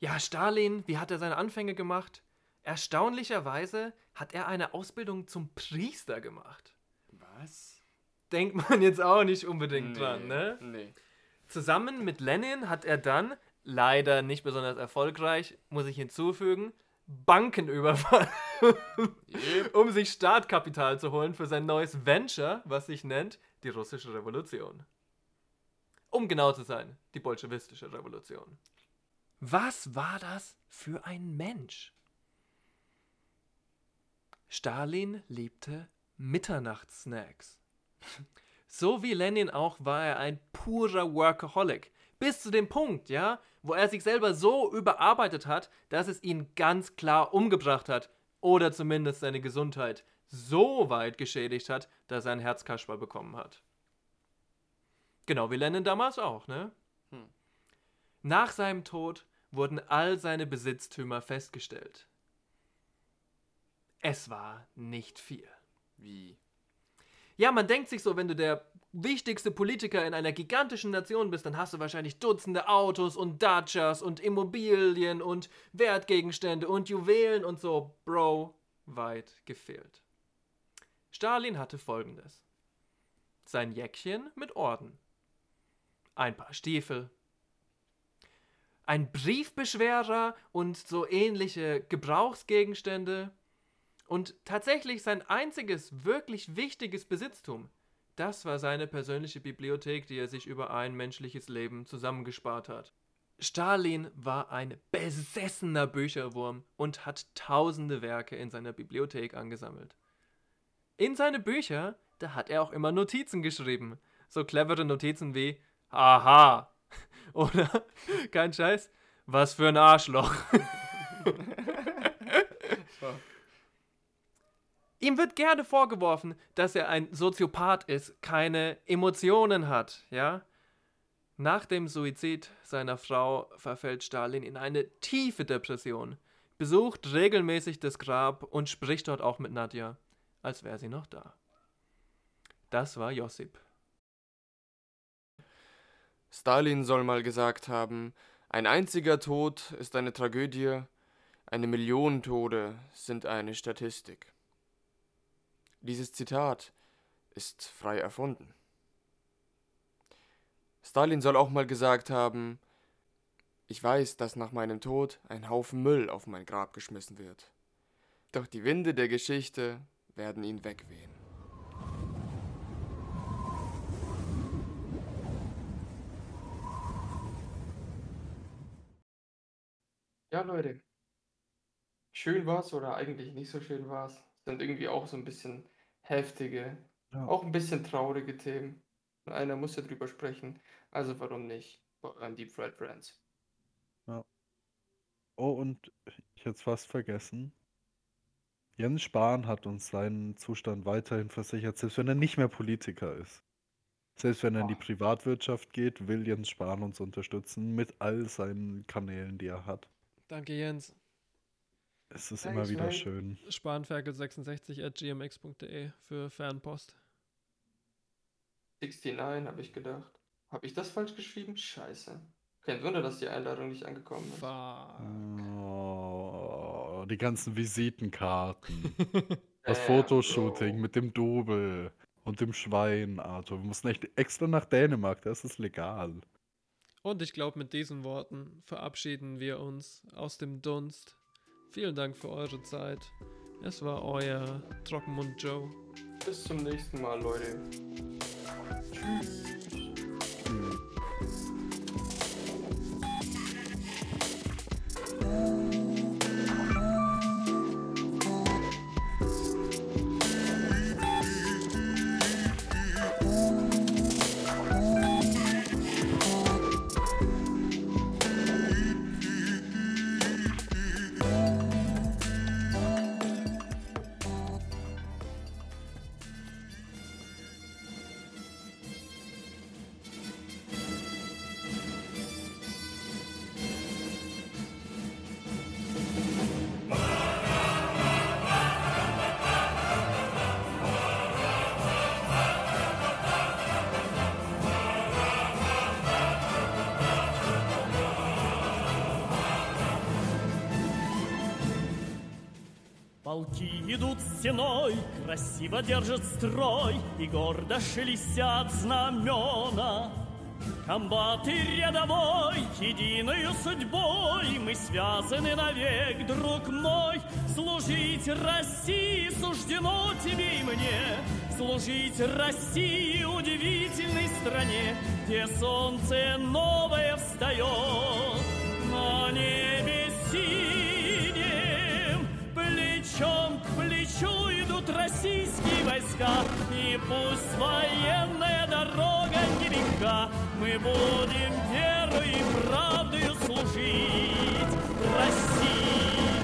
Ja, Stalin, wie hat er seine Anfänge gemacht? Erstaunlicherweise hat er eine Ausbildung zum Priester gemacht. Was? denkt man jetzt auch nicht unbedingt dran, ne? Nee. Zusammen mit Lenin hat er dann, leider nicht besonders erfolgreich, muss ich hinzufügen, Banken überfallen, um sich Startkapital zu holen für sein neues Venture, was sich nennt die russische Revolution. Um genau zu sein, die bolschewistische Revolution. Was war das für ein Mensch? Stalin liebte Mitternachtssnacks. So wie Lenin auch war er ein purer Workaholic. Bis zu dem Punkt, ja, wo er sich selber so überarbeitet hat, dass es ihn ganz klar umgebracht hat. Oder zumindest seine Gesundheit so weit geschädigt hat, dass er ein Herzkasper bekommen hat. Genau wie Lenin damals auch, ne? Hm. Nach seinem Tod wurden all seine Besitztümer festgestellt. Es war nicht viel. Wie? Ja, man denkt sich so, wenn du der wichtigste Politiker in einer gigantischen Nation bist, dann hast du wahrscheinlich Dutzende Autos und Dachas und Immobilien und Wertgegenstände und Juwelen und so. Bro, weit gefehlt. Stalin hatte folgendes: Sein Jäckchen mit Orden, ein paar Stiefel, ein Briefbeschwerer und so ähnliche Gebrauchsgegenstände und tatsächlich sein einziges wirklich wichtiges Besitztum. Das war seine persönliche Bibliothek, die er sich über ein menschliches Leben zusammengespart hat. Stalin war ein besessener Bücherwurm und hat tausende Werke in seiner Bibliothek angesammelt. In seine Bücher, da hat er auch immer Notizen geschrieben. So clevere Notizen wie Aha oder kein Scheiß, was für ein Arschloch. Ihm wird gerne vorgeworfen, dass er ein Soziopath ist, keine Emotionen hat, ja? Nach dem Suizid seiner Frau verfällt Stalin in eine tiefe Depression, besucht regelmäßig das Grab und spricht dort auch mit Nadja, als wäre sie noch da. Das war Josip. Stalin soll mal gesagt haben, ein einziger Tod ist eine Tragödie, eine Million Tode sind eine Statistik. Dieses Zitat ist frei erfunden. Stalin soll auch mal gesagt haben, ich weiß, dass nach meinem Tod ein Haufen Müll auf mein Grab geschmissen wird. Doch die Winde der Geschichte werden ihn wegwehen. Ja, Leute. Schön war's oder eigentlich nicht so schön war's. Sind irgendwie auch so ein bisschen heftige, Ja. auch ein bisschen traurige Themen. Und einer muss ja drüber sprechen. Also warum nicht? An Deep Fried Friends. Ja. Oh, und ich hätte es fast vergessen. Jens Spahn hat uns seinen Zustand weiterhin versichert, selbst wenn er nicht mehr Politiker ist. Selbst wenn er in die Boah. Privatwirtschaft geht, will Jens Spahn uns unterstützen mit all seinen Kanälen, die er hat. Danke, Jens. Es ist Thanks, immer wieder mate. schön. Spanferkel66 at gmx.de für Fernpost. 69 habe ich gedacht. Habe ich das falsch geschrieben? Scheiße. Kein Wunder, dass die Einladung nicht angekommen ist. Fuck. Oh, die ganzen Visitenkarten. Das Äh, Fotoshooting Bro. mit dem Double und dem Schwein, Arthur. Wir mussten echt extra nach Dänemark, das ist legal. Und ich glaube, mit diesen Worten verabschieden wir uns aus dem Dunst. Vielen Dank für eure Zeit. Es war euer Trockenmund Joe. Bis zum nächsten Mal, Leute. Tschüss. Стеной, красиво держат строй И гордо шелестят знамена. Комбат и рядовой, единою судьбой Мы связаны навек, друг мой. Служить России суждено тебе и мне. Служить России удивительной стране Где солнце новое встает. На небе идут российские войска И пусть военная дорога нелегка Мы будем верой и правдою служить России